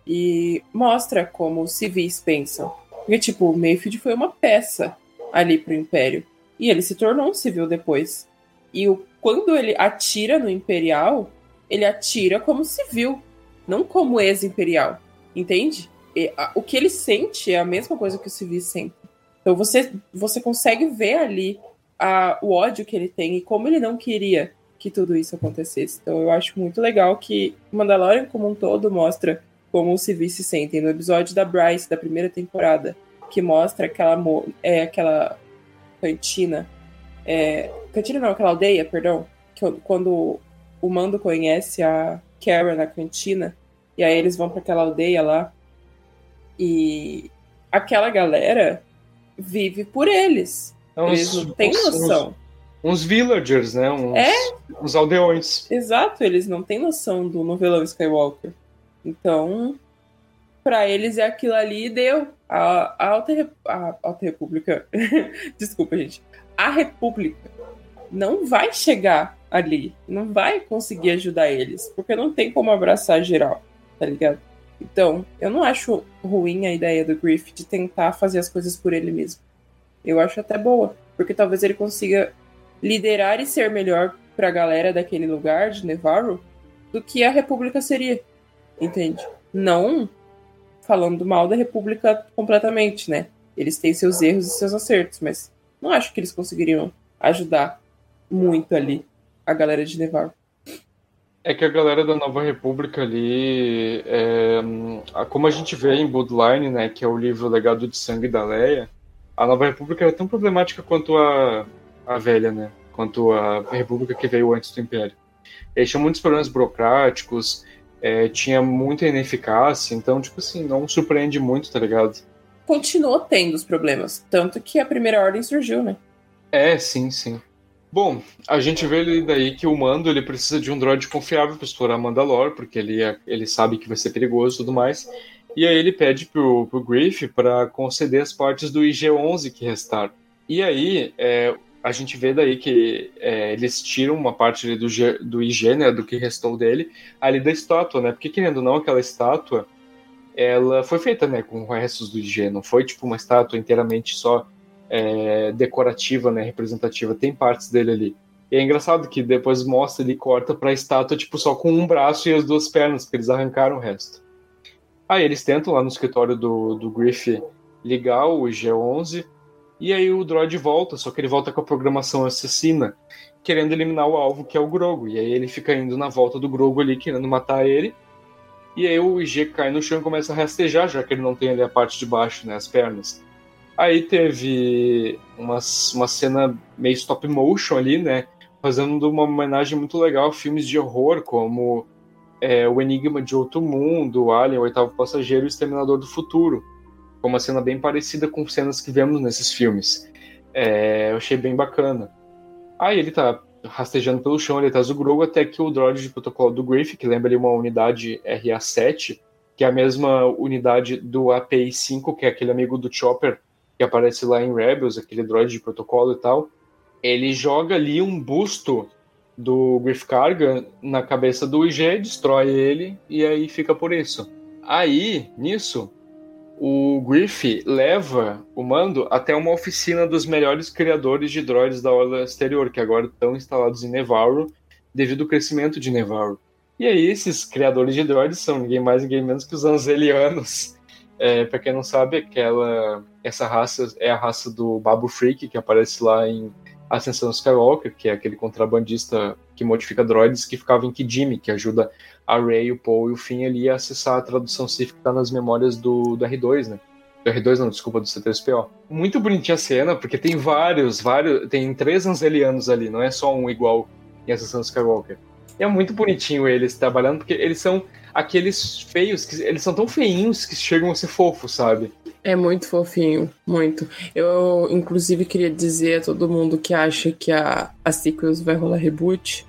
e mostra como os civis pensam. Porque, tipo, o Mayfield foi uma peça ali pro Império. E ele se tornou um civil depois. E o, quando ele atira no Imperial, ele atira como civil, não como ex-imperial. Entende? E, a, o que ele sente é a mesma coisa que os civis sentem. Então você, você consegue ver ali a, o ódio que ele tem e como ele não queria que tudo isso acontecesse. Então eu acho muito legal que Mandalorian como um todo mostra como os civis se sentem. No episódio da Bryce, da primeira temporada, que mostra aquela, é, aquela cantina. É, cantina não, aquela aldeia, perdão. Que, quando o Mando conhece a Karen na cantina, e aí eles vão para aquela aldeia lá. E aquela galera vive por eles. É eles não têm noção uns villagers, né? Uns, é? uns aldeões. Exato, eles não têm noção do novelão Skywalker. Então, para eles é aquilo ali e deu. A, a, Alta, a Alta República. Desculpa, gente. A República não vai chegar ali. Não vai conseguir ajudar eles. Porque não tem como abraçar geral, tá ligado? Então, eu não acho ruim a ideia do Griff de tentar fazer as coisas por ele mesmo. Eu acho até boa, porque talvez ele consiga liderar e ser melhor para a galera daquele lugar de Nevarro do que a República seria. Entende? Não falando mal da República completamente, né? Eles têm seus erros e seus acertos, mas não acho que eles conseguiriam ajudar muito ali a galera de Nevarro. É que a galera da Nova República ali, é, como a gente vê em Bloodline, né, que é o livro Legado de Sangue da Leia, a Nova República é tão problemática quanto a, a velha, né, quanto a República que veio antes do Império. Eles tinham muitos problemas burocráticos, é, tinha muita ineficácia, então, tipo assim, não surpreende muito, tá ligado? Continuou tendo os problemas, tanto que a Primeira Ordem surgiu, né? É, sim, sim. Bom, a gente vê ali daí que o Mando ele precisa de um droid confiável para explorar Mandalore, porque ele, é, ele sabe que vai ser perigoso e tudo mais. E aí ele pede pro, pro Griff para conceder as partes do IG-11 que restaram. E aí é, a gente vê daí que é, eles tiram uma parte do, do IG, né, do que restou dele, ali da estátua, né? Porque querendo ou não, aquela estátua, ela foi feita, né, com restos do IG, não foi tipo uma estátua inteiramente só é, decorativa, né, representativa, tem partes dele ali. E é engraçado que depois mostra ele corta para a estátua tipo só com um braço e as duas pernas, porque eles arrancaram o resto. Aí eles tentam lá no escritório do, do Griff ligar o G11 e aí o droid volta, só que ele volta com a programação assassina, querendo eliminar o alvo que é o Grogo. E aí ele fica indo na volta do Grogo ali, querendo matar ele. E aí o IG cai no chão e começa a rastejar, já que ele não tem ali a parte de baixo, né, as pernas. Aí teve uma, uma cena meio stop motion ali, né? Fazendo uma homenagem muito legal a filmes de horror, como é, O Enigma de Outro Mundo, Alien, O Oitavo Passageiro e O Exterminador do Futuro. Foi uma cena bem parecida com cenas que vemos nesses filmes. É, eu achei bem bacana. Aí ele tá rastejando pelo chão, ele atrás do Grogu, até que o droid de protocolo do Griff, que lembra ali uma unidade RA-7, que é a mesma unidade do API-5, que é aquele amigo do Chopper, que aparece lá em Rebels, aquele droid de protocolo e tal, ele joga ali um busto do Griff Karga na cabeça do IG, destrói ele e aí fica por isso. Aí, nisso, o Griff leva o mando até uma oficina dos melhores criadores de droids da Orla Exterior, que agora estão instalados em Nevarro, devido ao crescimento de Nevarro. E aí, esses criadores de droids são ninguém mais, ninguém menos que os Anzelianos, é, para quem não sabe, aquela essa raça é a raça do Babu Freak, que aparece lá em Ascensão Skywalker, que é aquele contrabandista que modifica droids que ficava em Kijimi, que ajuda a Rey, o Poe e o Finn ali a acessar a tradução Sith que está nas memórias do, do R2, né? Do R2 não, desculpa, do C3PO. Muito bonitinha a cena, porque tem vários, vários, tem três Anzelianos ali, não é só um igual em Ascensão Skywalker. É muito bonitinho eles trabalhando, porque eles são aqueles feios, que eles são tão feinhos que chegam a ser fofos, sabe? É muito fofinho, muito. Eu, inclusive, queria dizer a todo mundo que acha que a, a Sequels vai rolar reboot.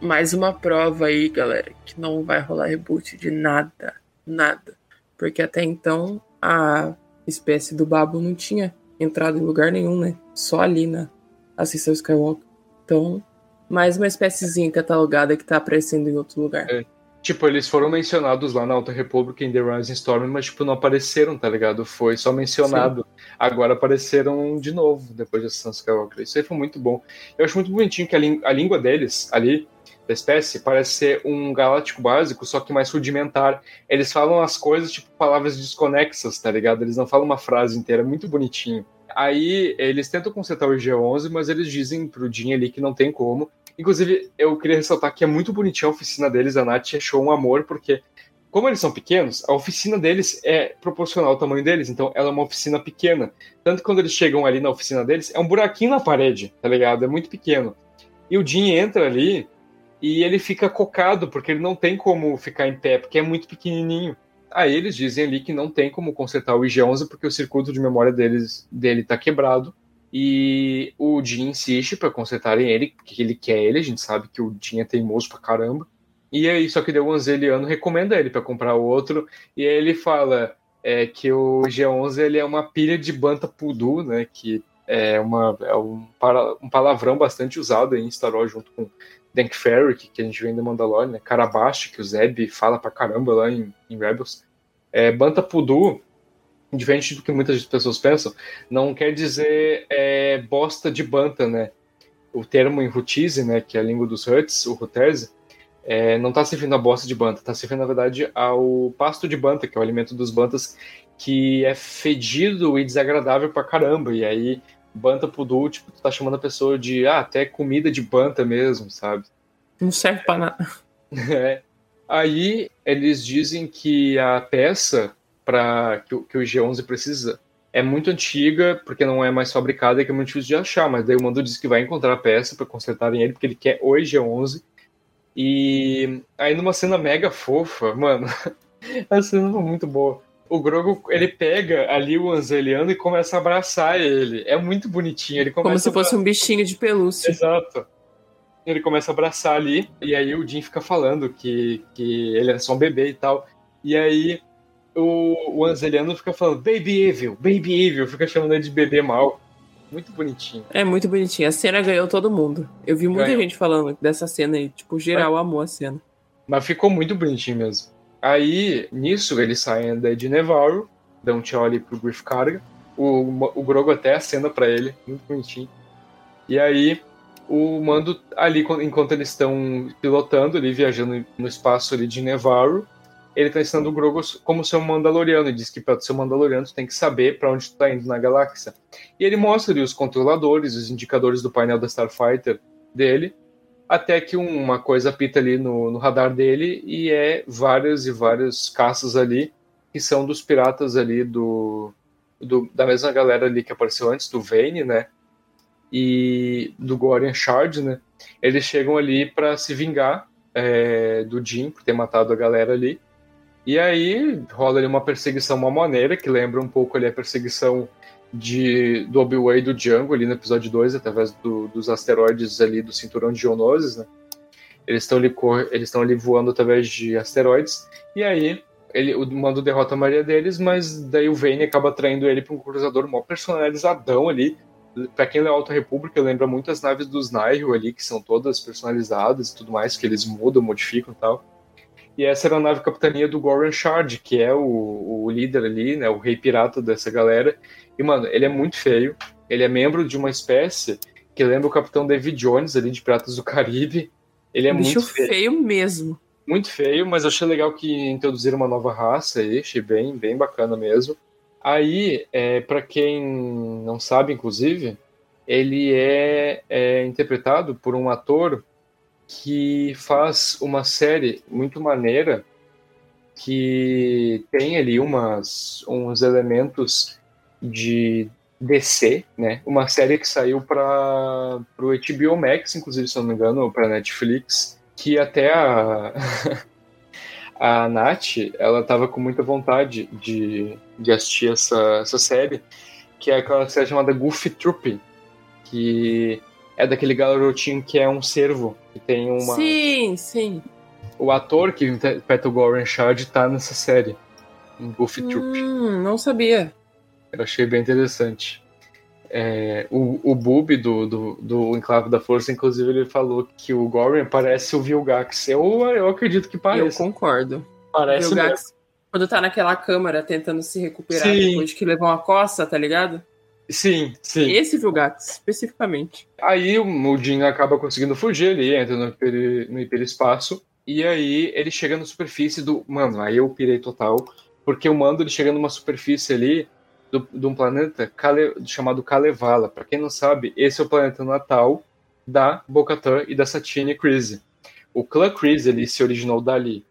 Mais uma prova aí, galera, que não vai rolar reboot de nada. Nada. Porque até então a espécie do Babo não tinha entrado em lugar nenhum, né? Só ali na Ascensão Skywalker. Então, mais uma espéciezinha catalogada que tá aparecendo em outro lugar. É. Tipo, eles foram mencionados lá na Alta República em The Rising Storm, mas, tipo, não apareceram, tá ligado? Foi só mencionado. Sim. Agora apareceram de novo, depois de Ascensão Skywalker. Isso aí foi muito bom. Eu acho muito bonitinho que a, a língua deles, ali, da espécie, parece ser um galáctico básico, só que mais rudimentar. Eles falam as coisas, tipo, palavras desconexas, tá ligado? Eles não falam uma frase inteira, é muito bonitinho. Aí eles tentam consertar o G11, mas eles dizem pro Jin ali que não tem como. Inclusive, eu queria ressaltar que é muito bonitinha a oficina deles, a Nath achou um amor, porque como eles são pequenos, a oficina deles é proporcional ao tamanho deles, então ela é uma oficina pequena. Tanto que quando eles chegam ali na oficina deles, é um buraquinho na parede, tá ligado? É muito pequeno. E o Jim entra ali e ele fica cocado, porque ele não tem como ficar em pé, porque é muito pequenininho. Aí eles dizem ali que não tem como consertar o IG-11 porque o circuito de memória deles, dele tá quebrado e o Jim insiste para consertarem ele, porque ele quer ele, a gente sabe que o Jim é teimoso pra caramba. E aí, só que daí o Anzeliano recomenda ele para comprar outro, e aí ele fala é, que o G11 ele é uma pilha de Banta Pudu, né, que é, uma, é um, para, um palavrão bastante usado em Star Wars junto com Dank Ferry, que, que a gente vem do Mandalorian, né, Carabaste, que o Zeb fala pra caramba lá em, em Rebels. É, Banta Pudu, diferente do que muitas pessoas pensam, não quer dizer é, bosta de Banta, né? O termo em Rutize, né, que é a língua dos Huts, o Rutese, é, não está se referindo a bosta de Banta, está se referindo, na verdade, ao pasto de Banta, que é o alimento dos Bantas, que é fedido e desagradável pra caramba. E aí, Banta Pudu, tipo, tu tá chamando a pessoa de, ah, até comida de Banta mesmo, sabe? Não serve pra nada. É. Aí eles dizem que a peça para que, que, o G11 precisa é muito antiga, porque não é mais fabricada e que é muito difícil de achar. Mas daí o Mando diz que vai encontrar a peça para consertarem ele, porque ele quer o G11. E aí numa cena mega fofa, mano, a cena foi muito boa. O Grogo, ele pega ali o Anzeliano e começa a abraçar ele. É muito bonitinho. Ele Como se fosse um bichinho de pelúcia. Exato ele começa a abraçar ali, e aí o Jim fica falando que, que ele é só um bebê e tal. E aí o, o Anzeliano fica falando Baby Evil, Baby Evil, fica chamando ele de bebê mal. Muito bonitinho. É muito bonitinho. A cena ganhou todo mundo. Eu vi muita ganhou. gente falando dessa cena e, tipo, geral Mas... amou a cena. Mas ficou muito bonitinho mesmo. Aí, nisso, eles saem da de Nevarro, dão um tchau ali pro Griff Carga. O, o Grogo até acena para ele, muito bonitinho. E aí, o Mando ali, enquanto eles estão pilotando ali, viajando no espaço ali de Nevarro, ele está ensinando o Grogu como ser um Mandaloriano. Ele diz que para ser um Mandaloriano, tu tem que saber para onde tu tá indo na galáxia. E ele mostra ali os controladores, os indicadores do painel da Starfighter dele, até que uma coisa pita ali no, no radar dele e é várias e várias caças ali que são dos piratas ali do, do da mesma galera ali que apareceu antes, do Vane, né? E do Gorian Shard, né? Eles chegam ali para se vingar é, do Jim por ter matado a galera ali. E aí rola ali uma perseguição uma maneira que lembra um pouco ali a perseguição de, do Obi-Wan e do Django ali no episódio 2, através do, dos asteroides ali do cinturão de Geonosis, né? Eles estão ali, eles ali voando através de asteroides. E aí ele, o Mando derrota a maioria deles, mas daí o Vane acaba traindo ele para um cruzador mó personalizadão ali, para quem lê Alta República, lembra muito as naves dos Nihil ali, que são todas personalizadas e tudo mais, que eles mudam, modificam e tal. E essa era a nave capitania do Goran Shard, que é o, o líder ali, né, o rei pirata dessa galera. E, mano, ele é muito feio. Ele é membro de uma espécie que lembra o Capitão David Jones ali de Piratas do Caribe. Ele é Bicho muito feio. feio mesmo. Muito feio, mas achei legal que introduziram uma nova raça aí, achei bem, bem bacana mesmo. Aí, é, para quem não sabe, inclusive, ele é, é, interpretado por um ator que faz uma série muito maneira que tem ali umas, uns elementos de DC, né? Uma série que saiu para o HBO Max, inclusive, se não me engano, ou para Netflix, que até a a Nath, ela tava com muita vontade de, de assistir essa, essa série, que é aquela série chamada Goofy Troop, que é daquele garotinho que é um cervo, que tem uma... Sim, sim. O ator que interpreta o Goran Shard tá nessa série, em Goofy hum, Troop. não sabia. Eu achei bem interessante. É, o, o Bub do, do, do Enclave da Força, inclusive, ele falou que o Goran parece o Vilgax. Eu, eu acredito que parece. Eu concordo. Parece o Vilgax, quando tá naquela câmara tentando se recuperar sim. depois de que levou uma coça, tá ligado? Sim, sim. Esse Vilgax, especificamente. Aí o Jin acaba conseguindo fugir, ele entra no, hiper, no hiperespaço, e aí ele chega na superfície do. Mano, aí eu pirei total, porque o Mando ele chega numa superfície ali do, de um planeta Kale, chamado Kalevala. Para quem não sabe, esse é o planeta natal da Bocatan e da Satine Kryze. O clã Kryze ele se originou dali.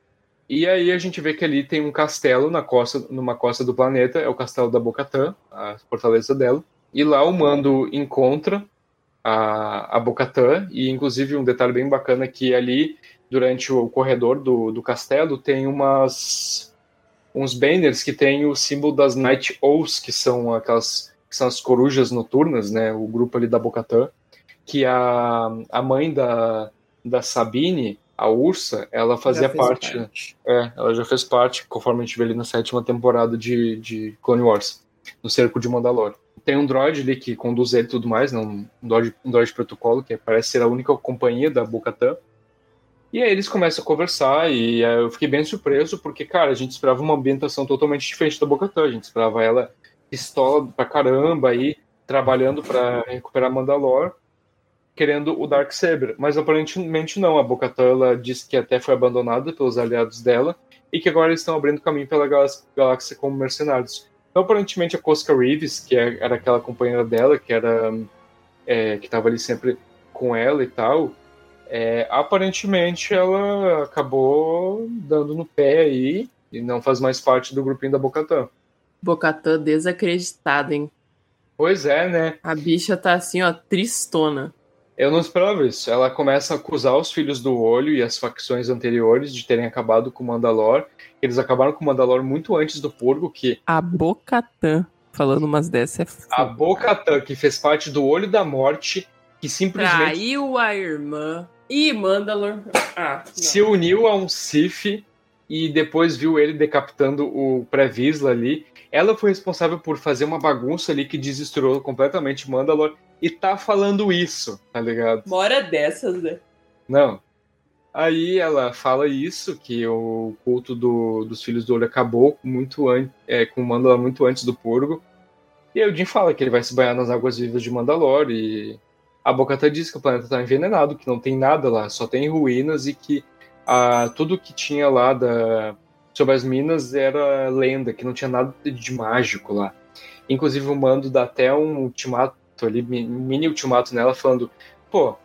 E aí a gente vê que ali tem um castelo na costa, numa costa do planeta, é o castelo da Bocatan, a fortaleza dela. E lá o Mando encontra a, a Bocatan, e inclusive um detalhe bem bacana é que ali, durante o corredor do, do castelo, tem umas uns banners que tem o símbolo das Night Owls, que são aquelas que são as corujas noturnas, né? O grupo ali da Bocatã, que a, a mãe da, da Sabine, a Ursa, ela fazia parte, parte, É, ela já fez parte, conforme a gente vê ali na sétima temporada de, de Clone Wars, no cerco de Mandalore. Tem um droid ali que conduz ele e tudo mais, né? um, droid, um droid protocolo, que parece ser a única companhia da Bocatã. E aí eles começam a conversar e aí eu fiquei bem surpreso porque, cara, a gente esperava uma ambientação totalmente diferente da Bocatã. A gente esperava ela pistola pra caramba aí, trabalhando para recuperar Mandalor, querendo o Darksaber. Mas aparentemente não. A Bocatã ela disse que até foi abandonada pelos aliados dela e que agora eles estão abrindo caminho pela galáxia como mercenários. Então, aparentemente, a Cosca Reeves, que é, era aquela companheira dela, que era é, que estava ali sempre com ela e tal, é, aparentemente ela acabou dando no pé aí e não faz mais parte do grupinho da Bocatã. Bocatã desacreditada, hein? Pois é, né? A bicha tá assim, ó, tristona. Eu não esperava isso. Ela começa a acusar os filhos do olho e as facções anteriores de terem acabado com o Mandalor. Eles acabaram com o Mandalor muito antes do Purgo, que. A Bocatã, falando umas dessas, é foda. A Bocatã, que fez parte do Olho da Morte, que simplesmente. Traiu a irmã. E Mandalor. Ah, se uniu a um Sif e depois viu ele decapitando o pré-Visla ali. Ela foi responsável por fazer uma bagunça ali que desestruiu completamente Mandalor e tá falando isso, tá ligado? Mora dessas, né? Não. Aí ela fala isso, que o culto do, dos Filhos do Olho acabou muito an é, com Mandalor muito antes do Purgo. E aí o Jim fala que ele vai se banhar nas águas vivas de Mandalor e a Bocata diz que o planeta tá envenenado, que não tem nada lá, só tem ruínas e que ah, tudo que tinha lá da, sobre as minas era lenda, que não tinha nada de mágico lá. Inclusive o Mando dá até um ultimato ali, mini ultimato nela, falando, pô,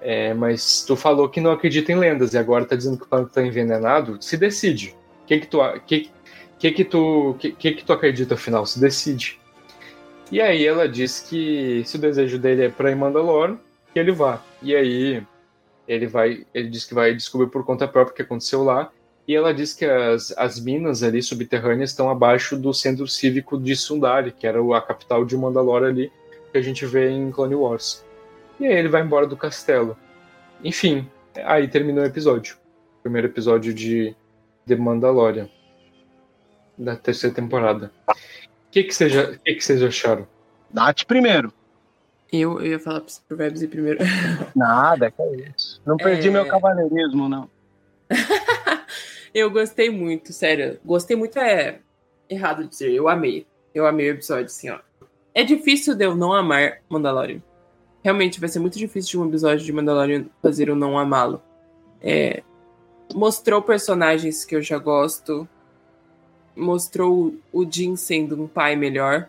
é, mas tu falou que não acredita em lendas e agora tá dizendo que o planeta tá envenenado, se decide. O que que tu, que, que que tu, que, que que tu acredita afinal? Se decide. E aí ela diz que se o desejo dele é para ir Mandalor, que ele vá. E aí ele vai, ele diz que vai descobrir por conta própria o que aconteceu lá. E ela diz que as, as minas ali subterrâneas estão abaixo do centro cívico de Sundari, que era a capital de Mandalor ali, que a gente vê em Clone Wars. E aí ele vai embora do castelo. Enfim, aí terminou o episódio. Primeiro episódio de The Mandalorian. Da terceira temporada. O que, que, seja, que, que vocês acharam? Nath primeiro. Eu, eu ia falar pro Vebs ir primeiro. Nada, que é isso. Não perdi É. meu cavalheirismo, não. eu gostei muito, sério. Gostei muito é errado de dizer. Eu amei. Eu amei o episódio, assim, ó. É difícil de eu não amar Mandalorian. Realmente vai ser muito difícil de um episódio de Mandalorian fazer eu não amá-lo. É, mostrou personagens que eu já gosto. Mostrou o Jin sendo um pai melhor.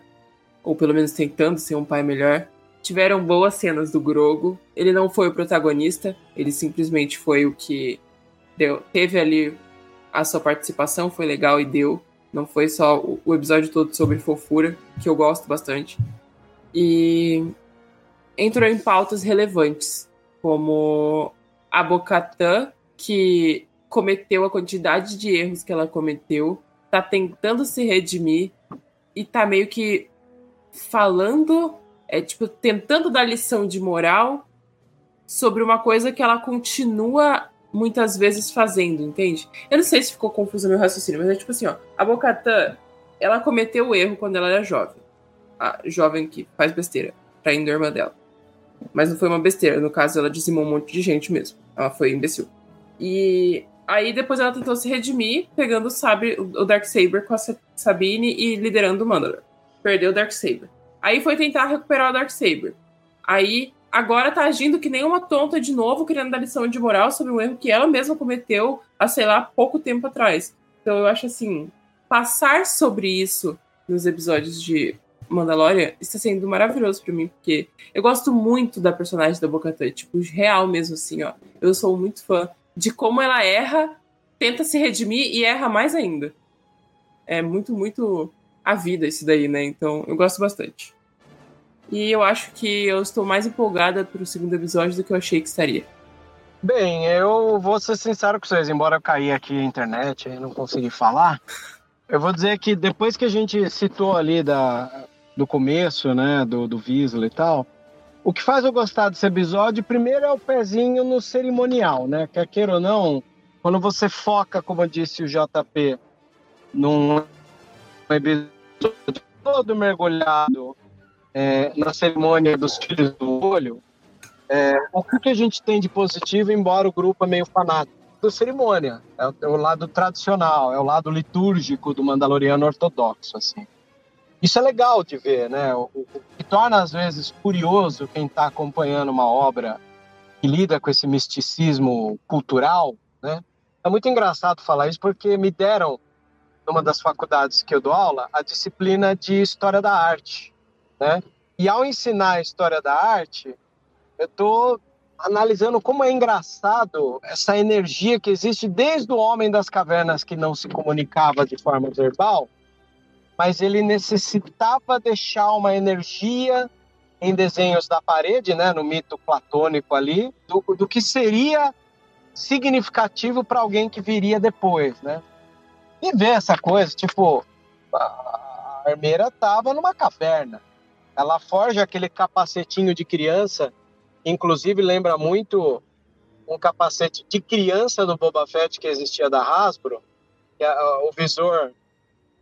Ou pelo menos tentando ser um pai melhor. Tiveram boas cenas do Grogo. Ele não foi o protagonista. Ele simplesmente foi o que deu. Teve ali a sua participação, foi legal e deu. Não foi só o, episódio todo sobre fofura, que eu gosto bastante. E entrou em pautas relevantes, como a Bocatã, que cometeu a quantidade de erros que ela cometeu, tá tentando se redimir e tá meio que falando, é tipo, tentando dar lição de moral sobre uma coisa que ela continua muitas vezes fazendo, entende? Eu não sei se ficou confuso meu raciocínio, mas é tipo assim, ó, a Bocatã, ela cometeu o erro quando ela era jovem. A jovem que faz besteira, traindo a irmã dela. Mas não foi uma besteira, no caso ela dizimou um monte de gente mesmo. Ela foi imbecil. E aí depois ela tentou se redimir, pegando o sabre, o Darksaber com a Sa- Sabine e liderando o Mandalor. Perdeu o Darksaber. Aí foi tentar recuperar o Darksaber. Aí agora tá agindo que nem uma tonta de novo, querendo dar lição de moral sobre um erro que ela mesma cometeu há, sei lá, pouco tempo atrás. Então eu acho assim, passar sobre isso nos episódios de Mandalorian está sendo maravilhoso pra mim, porque eu gosto muito da personagem da Bocatã, tipo, real mesmo assim, ó. Eu sou muito fã de como ela erra, tenta se redimir e erra mais ainda. É muito, muito a vida isso daí, né? Então, eu gosto bastante. E eu acho que eu estou mais empolgada pro segundo episódio do que eu achei que estaria. Bem, eu vou ser sincero com vocês, embora eu caí aqui na internet e não consegui falar, eu vou dizer que depois que a gente citou ali da, do começo, né, do, do Visla e tal, o que faz eu gostar desse episódio, primeiro é o pezinho no cerimonial, né, quer queira ou não, quando você foca, como disse o JP, num episódio todo mergulhado é, na cerimônia dos filhos do olho, é, o que, a gente tem de positivo, embora o grupo é meio fanático? cerimônia, é o, é o lado tradicional, é o lado litúrgico do Mandaloriano ortodoxo, assim. Isso é legal de ver, né? O, o, que torna às vezes curioso quem está acompanhando uma obra que lida com esse misticismo cultural, né? É muito engraçado falar isso porque me deram numa das faculdades que eu dou aula a disciplina de história da arte, né? E ao ensinar a história da arte, eu estou analisando como é engraçado essa energia que existe desde o homem das cavernas que não se comunicava de forma verbal, mas ele necessitava deixar uma energia em desenhos da parede, né, no mito platônico ali, do, do que seria significativo para alguém que viria depois, né? E ver essa coisa, tipo, a armeira estava numa caverna. Ela forja aquele capacetinho de criança Inclusive lembra muito um capacete de criança do Boba Fett que existia da Hasbro. Que a, o visor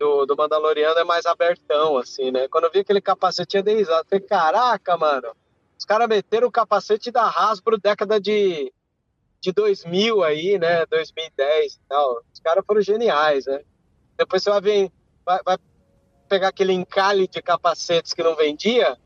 do, do Mandaloriano é mais abertão, assim, né? Quando eu vi aquele capacete, eu dei risada. Falei, caraca, mano. Os caras meteram o capacete da Hasbro década de, de 2000 aí, né? 2010 e tal. Os caras foram geniais, né? Depois você vai ver, vai, vai pegar aquele encalhe de capacetes que não vendia,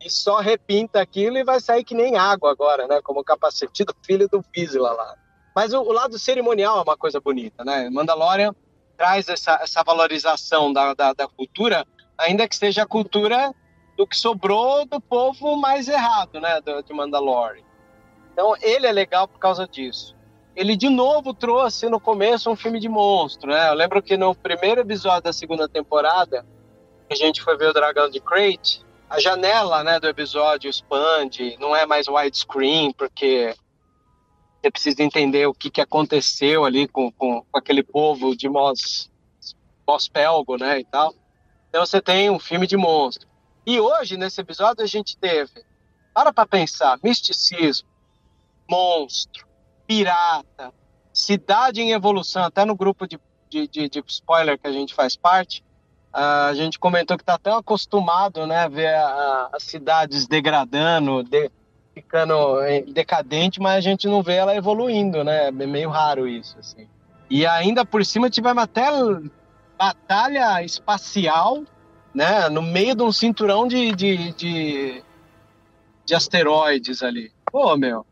e só repinta aquilo e vai sair que nem água agora, né? Como o capacete do filho do Vizsla lá. Mas o, o, lado cerimonial é uma coisa bonita, né? Mandalorian traz essa, essa valorização da, da, da cultura, ainda que seja a cultura do que sobrou do povo mais errado, né? De Mandalorian. Então ele é legal por causa disso. Ele de novo trouxe no começo um filme de monstro, né? Eu lembro que no primeiro episódio da segunda temporada, a gente foi ver o Dragão de Crate, a janela né, do episódio expande, não é mais widescreen, porque você precisa entender o que, que aconteceu ali com, com, com aquele povo de Mos, Mos Pelgo, né, e tal. Então você tem um filme de monstro. E hoje, nesse episódio, a gente teve, para para pensar, misticismo, monstro, pirata, cidade em evolução, até no grupo de, de, de, de spoiler que a gente faz parte, a gente comentou que está tão acostumado, né, a ver as cidades degradando, de, ficando decadente, mas a gente não vê ela evoluindo, né? É meio raro isso, assim. E ainda por cima tivemos até batalha espacial, né, no meio de um cinturão de, de, de, de asteroides ali. Pô, meu,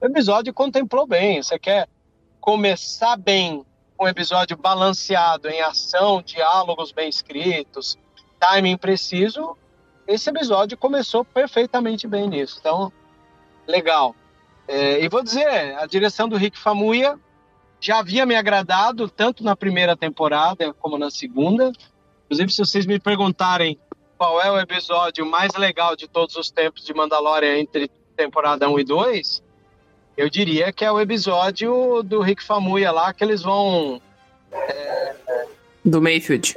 o episódio contemplou bem. Você quer começar bem um episódio balanceado em ação, diálogos bem escritos, timing preciso, esse episódio começou perfeitamente bem nisso. Então, legal. É, e vou dizer, a direção do Rick Famuya já havia me agradado tanto na primeira temporada como na segunda. Inclusive, se vocês me perguntarem qual é o episódio mais legal de todos os tempos de Mandalorian entre temporada 1 e 2, eu diria que é o episódio do Rick Famuya lá, que eles vão. É, do Mayfield.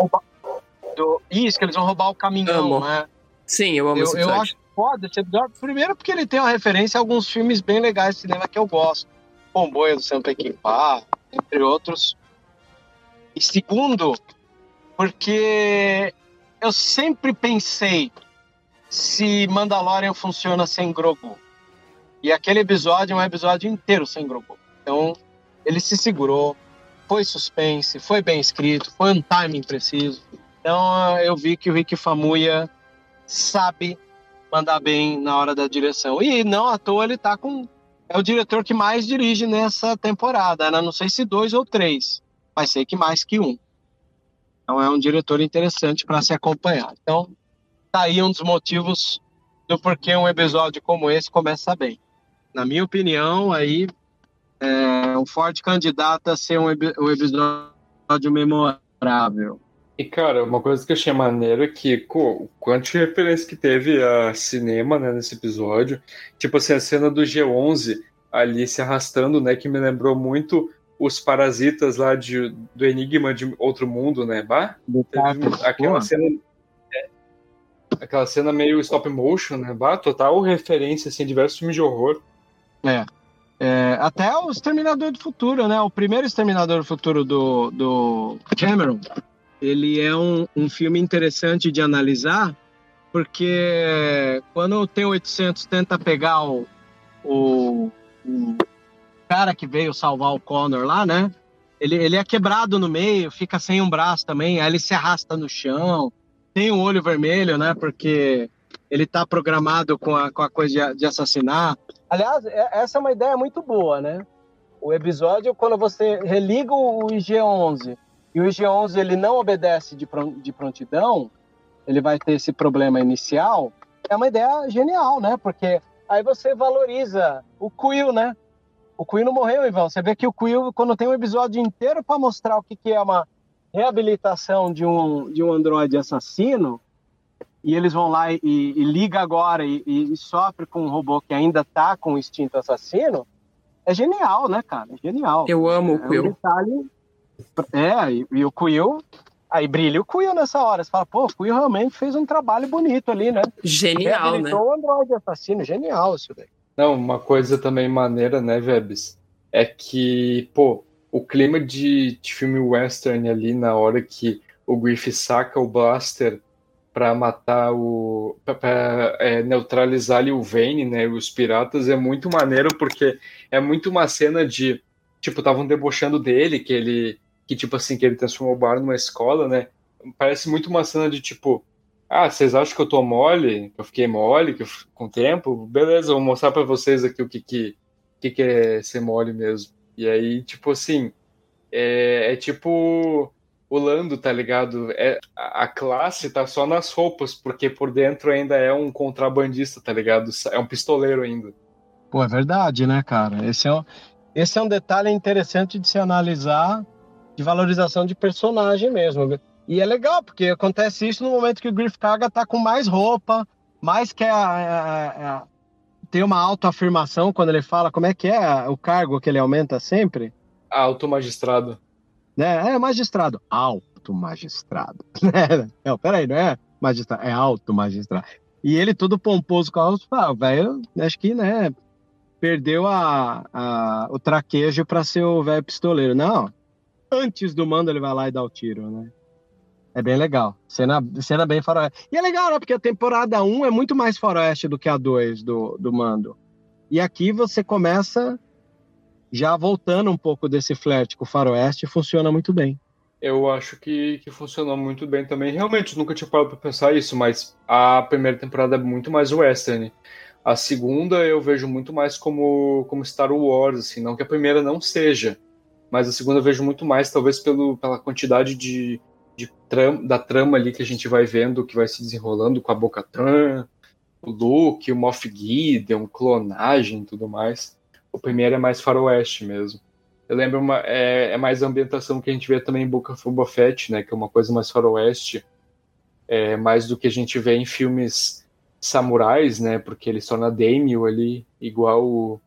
Do, isso, que eles vão roubar o caminhão, amo. né? Sim, eu amo eu, esse episódio. Eu acho foda esse episódio. Primeiro, porque ele tem uma referência a alguns filmes bem legais de cinema que eu gosto. Comboio do Sam Peckinpah, entre outros. E segundo, porque eu sempre pensei se Mandalorian funciona sem Grogu. E aquele episódio é um episódio inteiro sem Grogu. Então, ele se segurou, foi suspense, foi bem escrito, foi um timing preciso. Então, eu vi que o Rick Famuya sabe mandar bem na hora da direção. E não à toa ele tá com. É o diretor que mais dirige nessa temporada, né? Não sei se dois ou três, mas sei que mais que um. Então é um diretor interessante para se acompanhar. Então, tá aí um dos motivos do porquê um episódio como esse começa bem na minha opinião, aí é um forte candidato a ser um, um episódio memorável. E, cara, uma coisa que eu achei maneiro é que, o quanto de referência que teve a cinema, né, nesse episódio. Tipo assim, a cena do G11 ali se arrastando, né, que me lembrou muito os parasitas lá de, do Enigma de Outro Mundo, né, bah? Aquela cena... É, aquela cena meio stop motion, né, bah? Total referência, assim, a diversos filmes de horror. É. é. até o Exterminador do Futuro, né? O primeiro Exterminador do Futuro do, do Cameron, ele é um, um filme interessante de analisar, porque quando o T-800 tenta pegar o, o, o cara que veio salvar o Connor lá, né? Ele, ele é quebrado no meio, fica sem um braço também, aí ele se arrasta no chão, tem um olho vermelho, né? Porque ele tá programado com a, com a coisa de, de assassinar. Aliás, é, essa é uma ideia muito boa, né? O episódio, quando você religa o IG-11 e o IG-11 ele não obedece de, de prontidão, ele vai ter esse problema inicial, é uma ideia genial, né? Porque aí você valoriza o Quill, né? O Quill não morreu, Ivan. Você vê que o Quill, quando tem um episódio inteiro para mostrar o que, que é uma reabilitação de um, de um androide assassino, e eles vão lá e, e liga agora e, e, sofre com um robô que ainda tá com o instinto assassino, é genial, né, cara? É genial. Eu amo o Quill. É, um detalhe... é e, e, o Quill... Aí brilha o Quill nessa hora. Você fala, pô, o Quill realmente fez um trabalho bonito ali, né? Genial, né? o androide assassino. Genial isso daí. Não, uma coisa também maneira, né, Vebs? É que, pô, o clima de, de filme western ali na hora que o Griff saca o blaster para matar o. para é, neutralizar ali o Vane, né? Os piratas é muito maneiro porque é muito uma cena de. Tipo, estavam debochando dele, que ele. Que tipo assim, que ele transformou o bar numa escola, né? Parece muito uma cena de tipo ah, vocês acham que eu tô mole? Que eu fiquei mole que eu, com o tempo? Beleza, vou mostrar para vocês aqui o que, que, que, que é ser mole mesmo. E aí, tipo assim, é, é tipo o Lando, tá ligado? É, a classe tá só nas roupas, porque por dentro ainda é um contrabandista, tá ligado? É um pistoleiro ainda. Pô, é verdade, né, cara? Esse é um, esse é um detalhe interessante de se analisar de valorização de personagem mesmo. E é legal, porque acontece isso no momento que o Griff Carga tá com mais roupa, mais que a, a, a, tem uma autoafirmação quando ele fala como é que é o cargo que ele aumenta sempre. Alto magistrado. É, é magistrado. Alto magistrado. não, peraí, não é magistrado, é alto magistrado. E ele todo pomposo com a alto, fala, velho, acho que, né, perdeu a, a, o traquejo para ser o velho pistoleiro. Não, antes do mando ele vai lá e dá o tiro, né? É bem legal. Cena, cena bem faroeste. E é legal, né? Porque a temporada 1 é muito mais faroeste do que a 2 do, do Mando. E aqui você começa já voltando um pouco desse flerte com o faroeste, funciona muito bem. Eu acho que, que funcionou muito bem também. Realmente, nunca tinha parado para pensar isso, mas a primeira temporada é muito mais western. A segunda eu vejo muito mais como, como Star Wars, assim, não que a primeira não seja, mas a segunda eu vejo muito mais, talvez pelo, pela quantidade de, de tram, da trama ali que a gente vai vendo, que vai se desenrolando com a Boca-Tran, o Luke, o Moff Gideon, clonagem e tudo mais. O primeiro é mais faroeste mesmo. Eu lembro, uma, é, é mais a ambientação que a gente vê também em Boca Boba Fett, né, que é uma coisa mais faroeste, é, mais do que a gente vê em filmes samurais, né, porque ele só na Daimyo ali, igual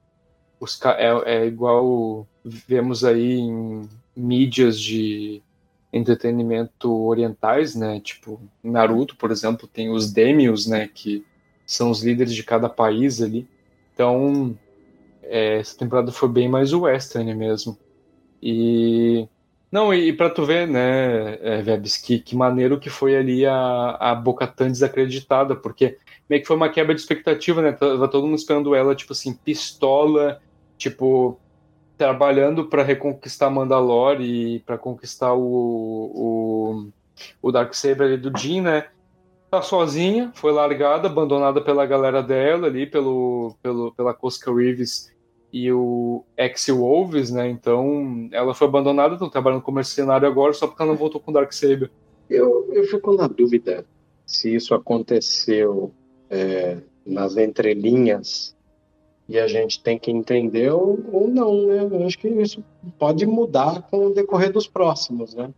os, é, é igual vemos aí em mídias de entretenimento orientais, né? Tipo, Naruto, por exemplo, tem os Demios, né? Que são os líderes de cada país ali. Então, é, essa temporada foi bem mais western mesmo. E não, e, para tu ver, né, é, Vebs, que, que maneiro que foi ali a, a Bocatan desacreditada, porque meio que foi uma quebra de expectativa, né? Tava todo mundo esperando ela, tipo assim, pistola, tipo, trabalhando para reconquistar Mandalore e para conquistar o, o, o Darksaber ali do Jin, né? Tá sozinha, foi largada, abandonada pela galera dela ali, pelo, pelo, pela Cosca Reeves e o Ex-Wolves, né? Então ela foi abandonada, estão trabalhando como mercenário agora só porque ela não voltou com o Darksaber. Eu, eu fico na dúvida se isso aconteceu é, nas entrelinhas e a gente tem que entender ou, ou não, né? Eu acho que isso pode mudar com o decorrer dos próximos, né?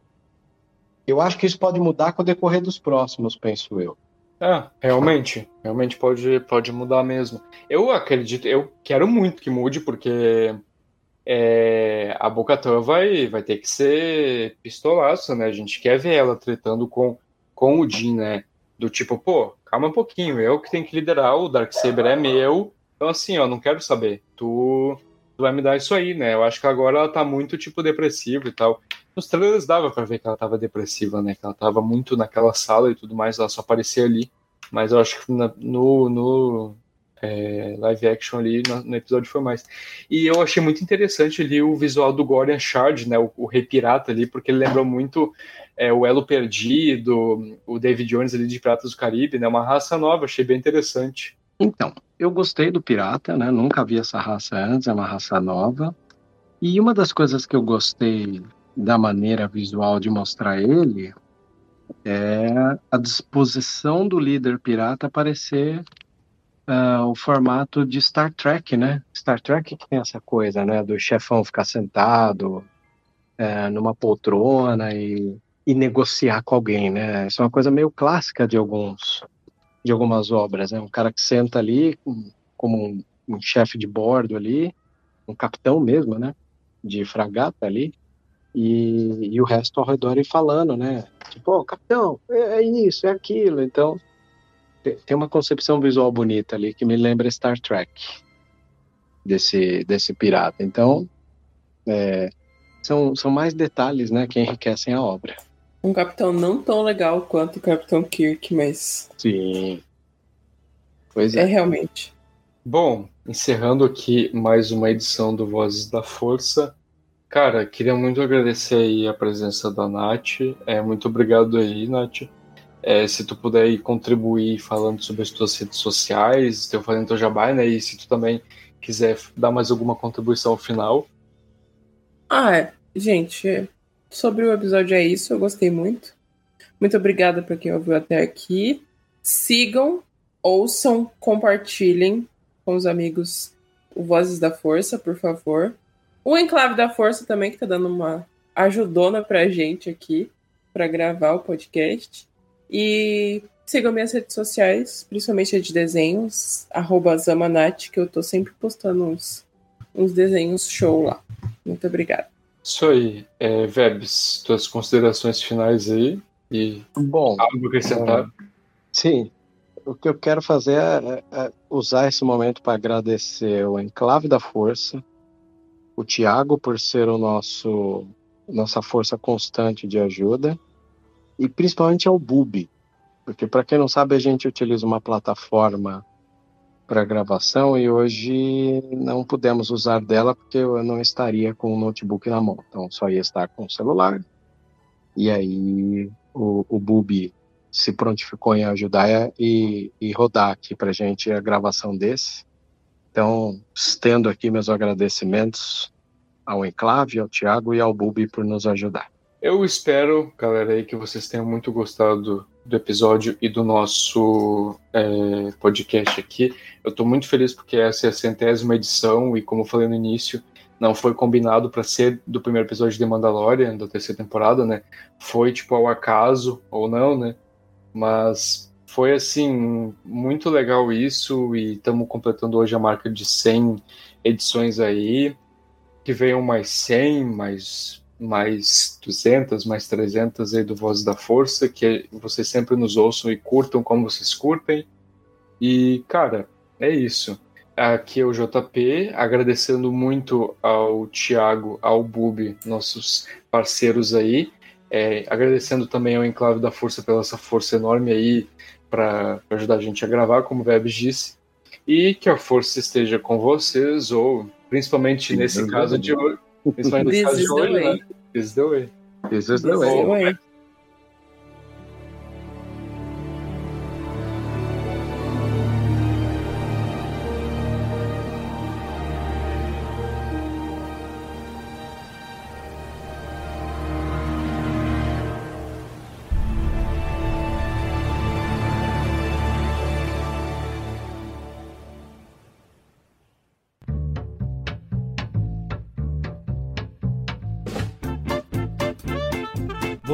Eu acho que isso pode mudar com o decorrer dos próximos, penso eu. É, realmente, realmente pode, pode mudar mesmo. Eu acredito, eu quero muito que mude, porque é, a Bocatã vai, vai ter que ser pistolaça, né? A gente quer ver ela tretando com, com o Jin, né? Do tipo, pô, calma um pouquinho, eu que tenho que liderar, o Darksaber é meu, então, assim, ó, não quero saber. Tu, tu vai me dar isso aí, né? Eu acho que agora ela tá muito, tipo, depressiva e tal. Nos trailers dava pra ver que ela tava depressiva, né? Que ela tava muito naquela sala e tudo mais, ela só aparecia ali. Mas eu acho que na, no, no, é, live action ali no, no, episódio foi mais. E eu achei muito interessante ali o visual do Gordon Shard, né, o, o Rei Pirata ali, porque ele lembrou muito é, o Elo Perdido, o David Jones ali de Piratas do Caribe, né, uma raça nova, achei bem interessante. Então, eu gostei do Pirata, né, nunca vi essa raça antes, é uma raça nova. E uma das coisas que eu gostei da maneira visual de mostrar ele é a disposição do líder pirata aparecer uh, o formato de Star Trek, né? Star Trek que tem essa coisa, né? Do chefão ficar sentado uh, numa poltrona e, e, negociar com alguém, né? Isso é uma coisa meio clássica de alguns de algumas obras, né? Um cara que senta ali como um, um chefe de bordo ali, um capitão mesmo, né? De fragata ali, e, e, o resto ao redor e falando, né? Tipo, oh, capitão, é, é, isso, é aquilo. Então, tem uma concepção visual bonita ali que me lembra Star Trek desse, desse pirata. Então, é, são, são mais detalhes, né, que enriquecem a obra. Um capitão não tão legal quanto o Capitão Kirk, mas. Sim. Pois é. É realmente. Bom, encerrando aqui mais uma edição do Vozes da Força. Cara, queria muito agradecer aí a presença da Nath. É, muito obrigado aí, Nath. É, se tu puder contribuir falando sobre as tuas redes sociais, teu fazendo teu jabá, né? E se tu também quiser dar mais alguma contribuição final. Ah, é. gente, sobre o episódio é isso, eu gostei muito. Muito obrigada para quem ouviu até aqui. Sigam, ouçam, compartilhem com os amigos o Vozes da Força, por favor. O Enclave da Força também, que tá dando uma ajudona pra gente aqui para gravar o podcast. E sigam minhas redes sociais, principalmente a de desenhos, arroba Zamanat, que eu tô sempre postando uns, uns desenhos show lá. Muito obrigada. Isso aí. É, Vebs, tuas considerações finais aí e Bom, algo acrescentar? É, sim. O que eu quero fazer é, é usar esse momento para agradecer o Enclave da Força, o Tiago por ser o nosso nossa força constante de ajuda e principalmente ao Bubi, porque para quem não sabe a gente utiliza uma plataforma para gravação e hoje não pudemos usar dela porque eu não estaria com o notebook na mão, então só ia estar com o celular. E aí o, o Bubi se prontificou em ajudar e, e rodar aqui para gente a gravação desse. Então, estendo aqui meus agradecimentos ao Enclave, ao Tiago e ao Bubi por nos ajudar. Eu espero, galera, aí, que vocês tenham muito gostado do episódio e do nosso é, podcast aqui. Eu estou muito feliz porque essa é a centésima edição e, como eu falei no início, não foi combinado para ser do primeiro episódio de Mandalorian, da terceira temporada, né? Foi, tipo, ao acaso ou não, né? Mas foi assim muito legal isso e estamos completando hoje a marca de 100 edições aí que venham mais 100 mais mais 200 mais 300 aí do Voz da Força que vocês sempre nos ouçam e curtam como vocês curtem e cara é isso aqui é o JP agradecendo muito ao Thiago ao Bubi nossos parceiros aí é, agradecendo também ao Enclave da Força pela essa força enorme aí para ajudar a gente a gravar, como o Vebs disse. E que a força esteja com vocês, ou principalmente nesse caso de hoje. Principalmente nesse caso de hoje, né? This is the way. This is the way.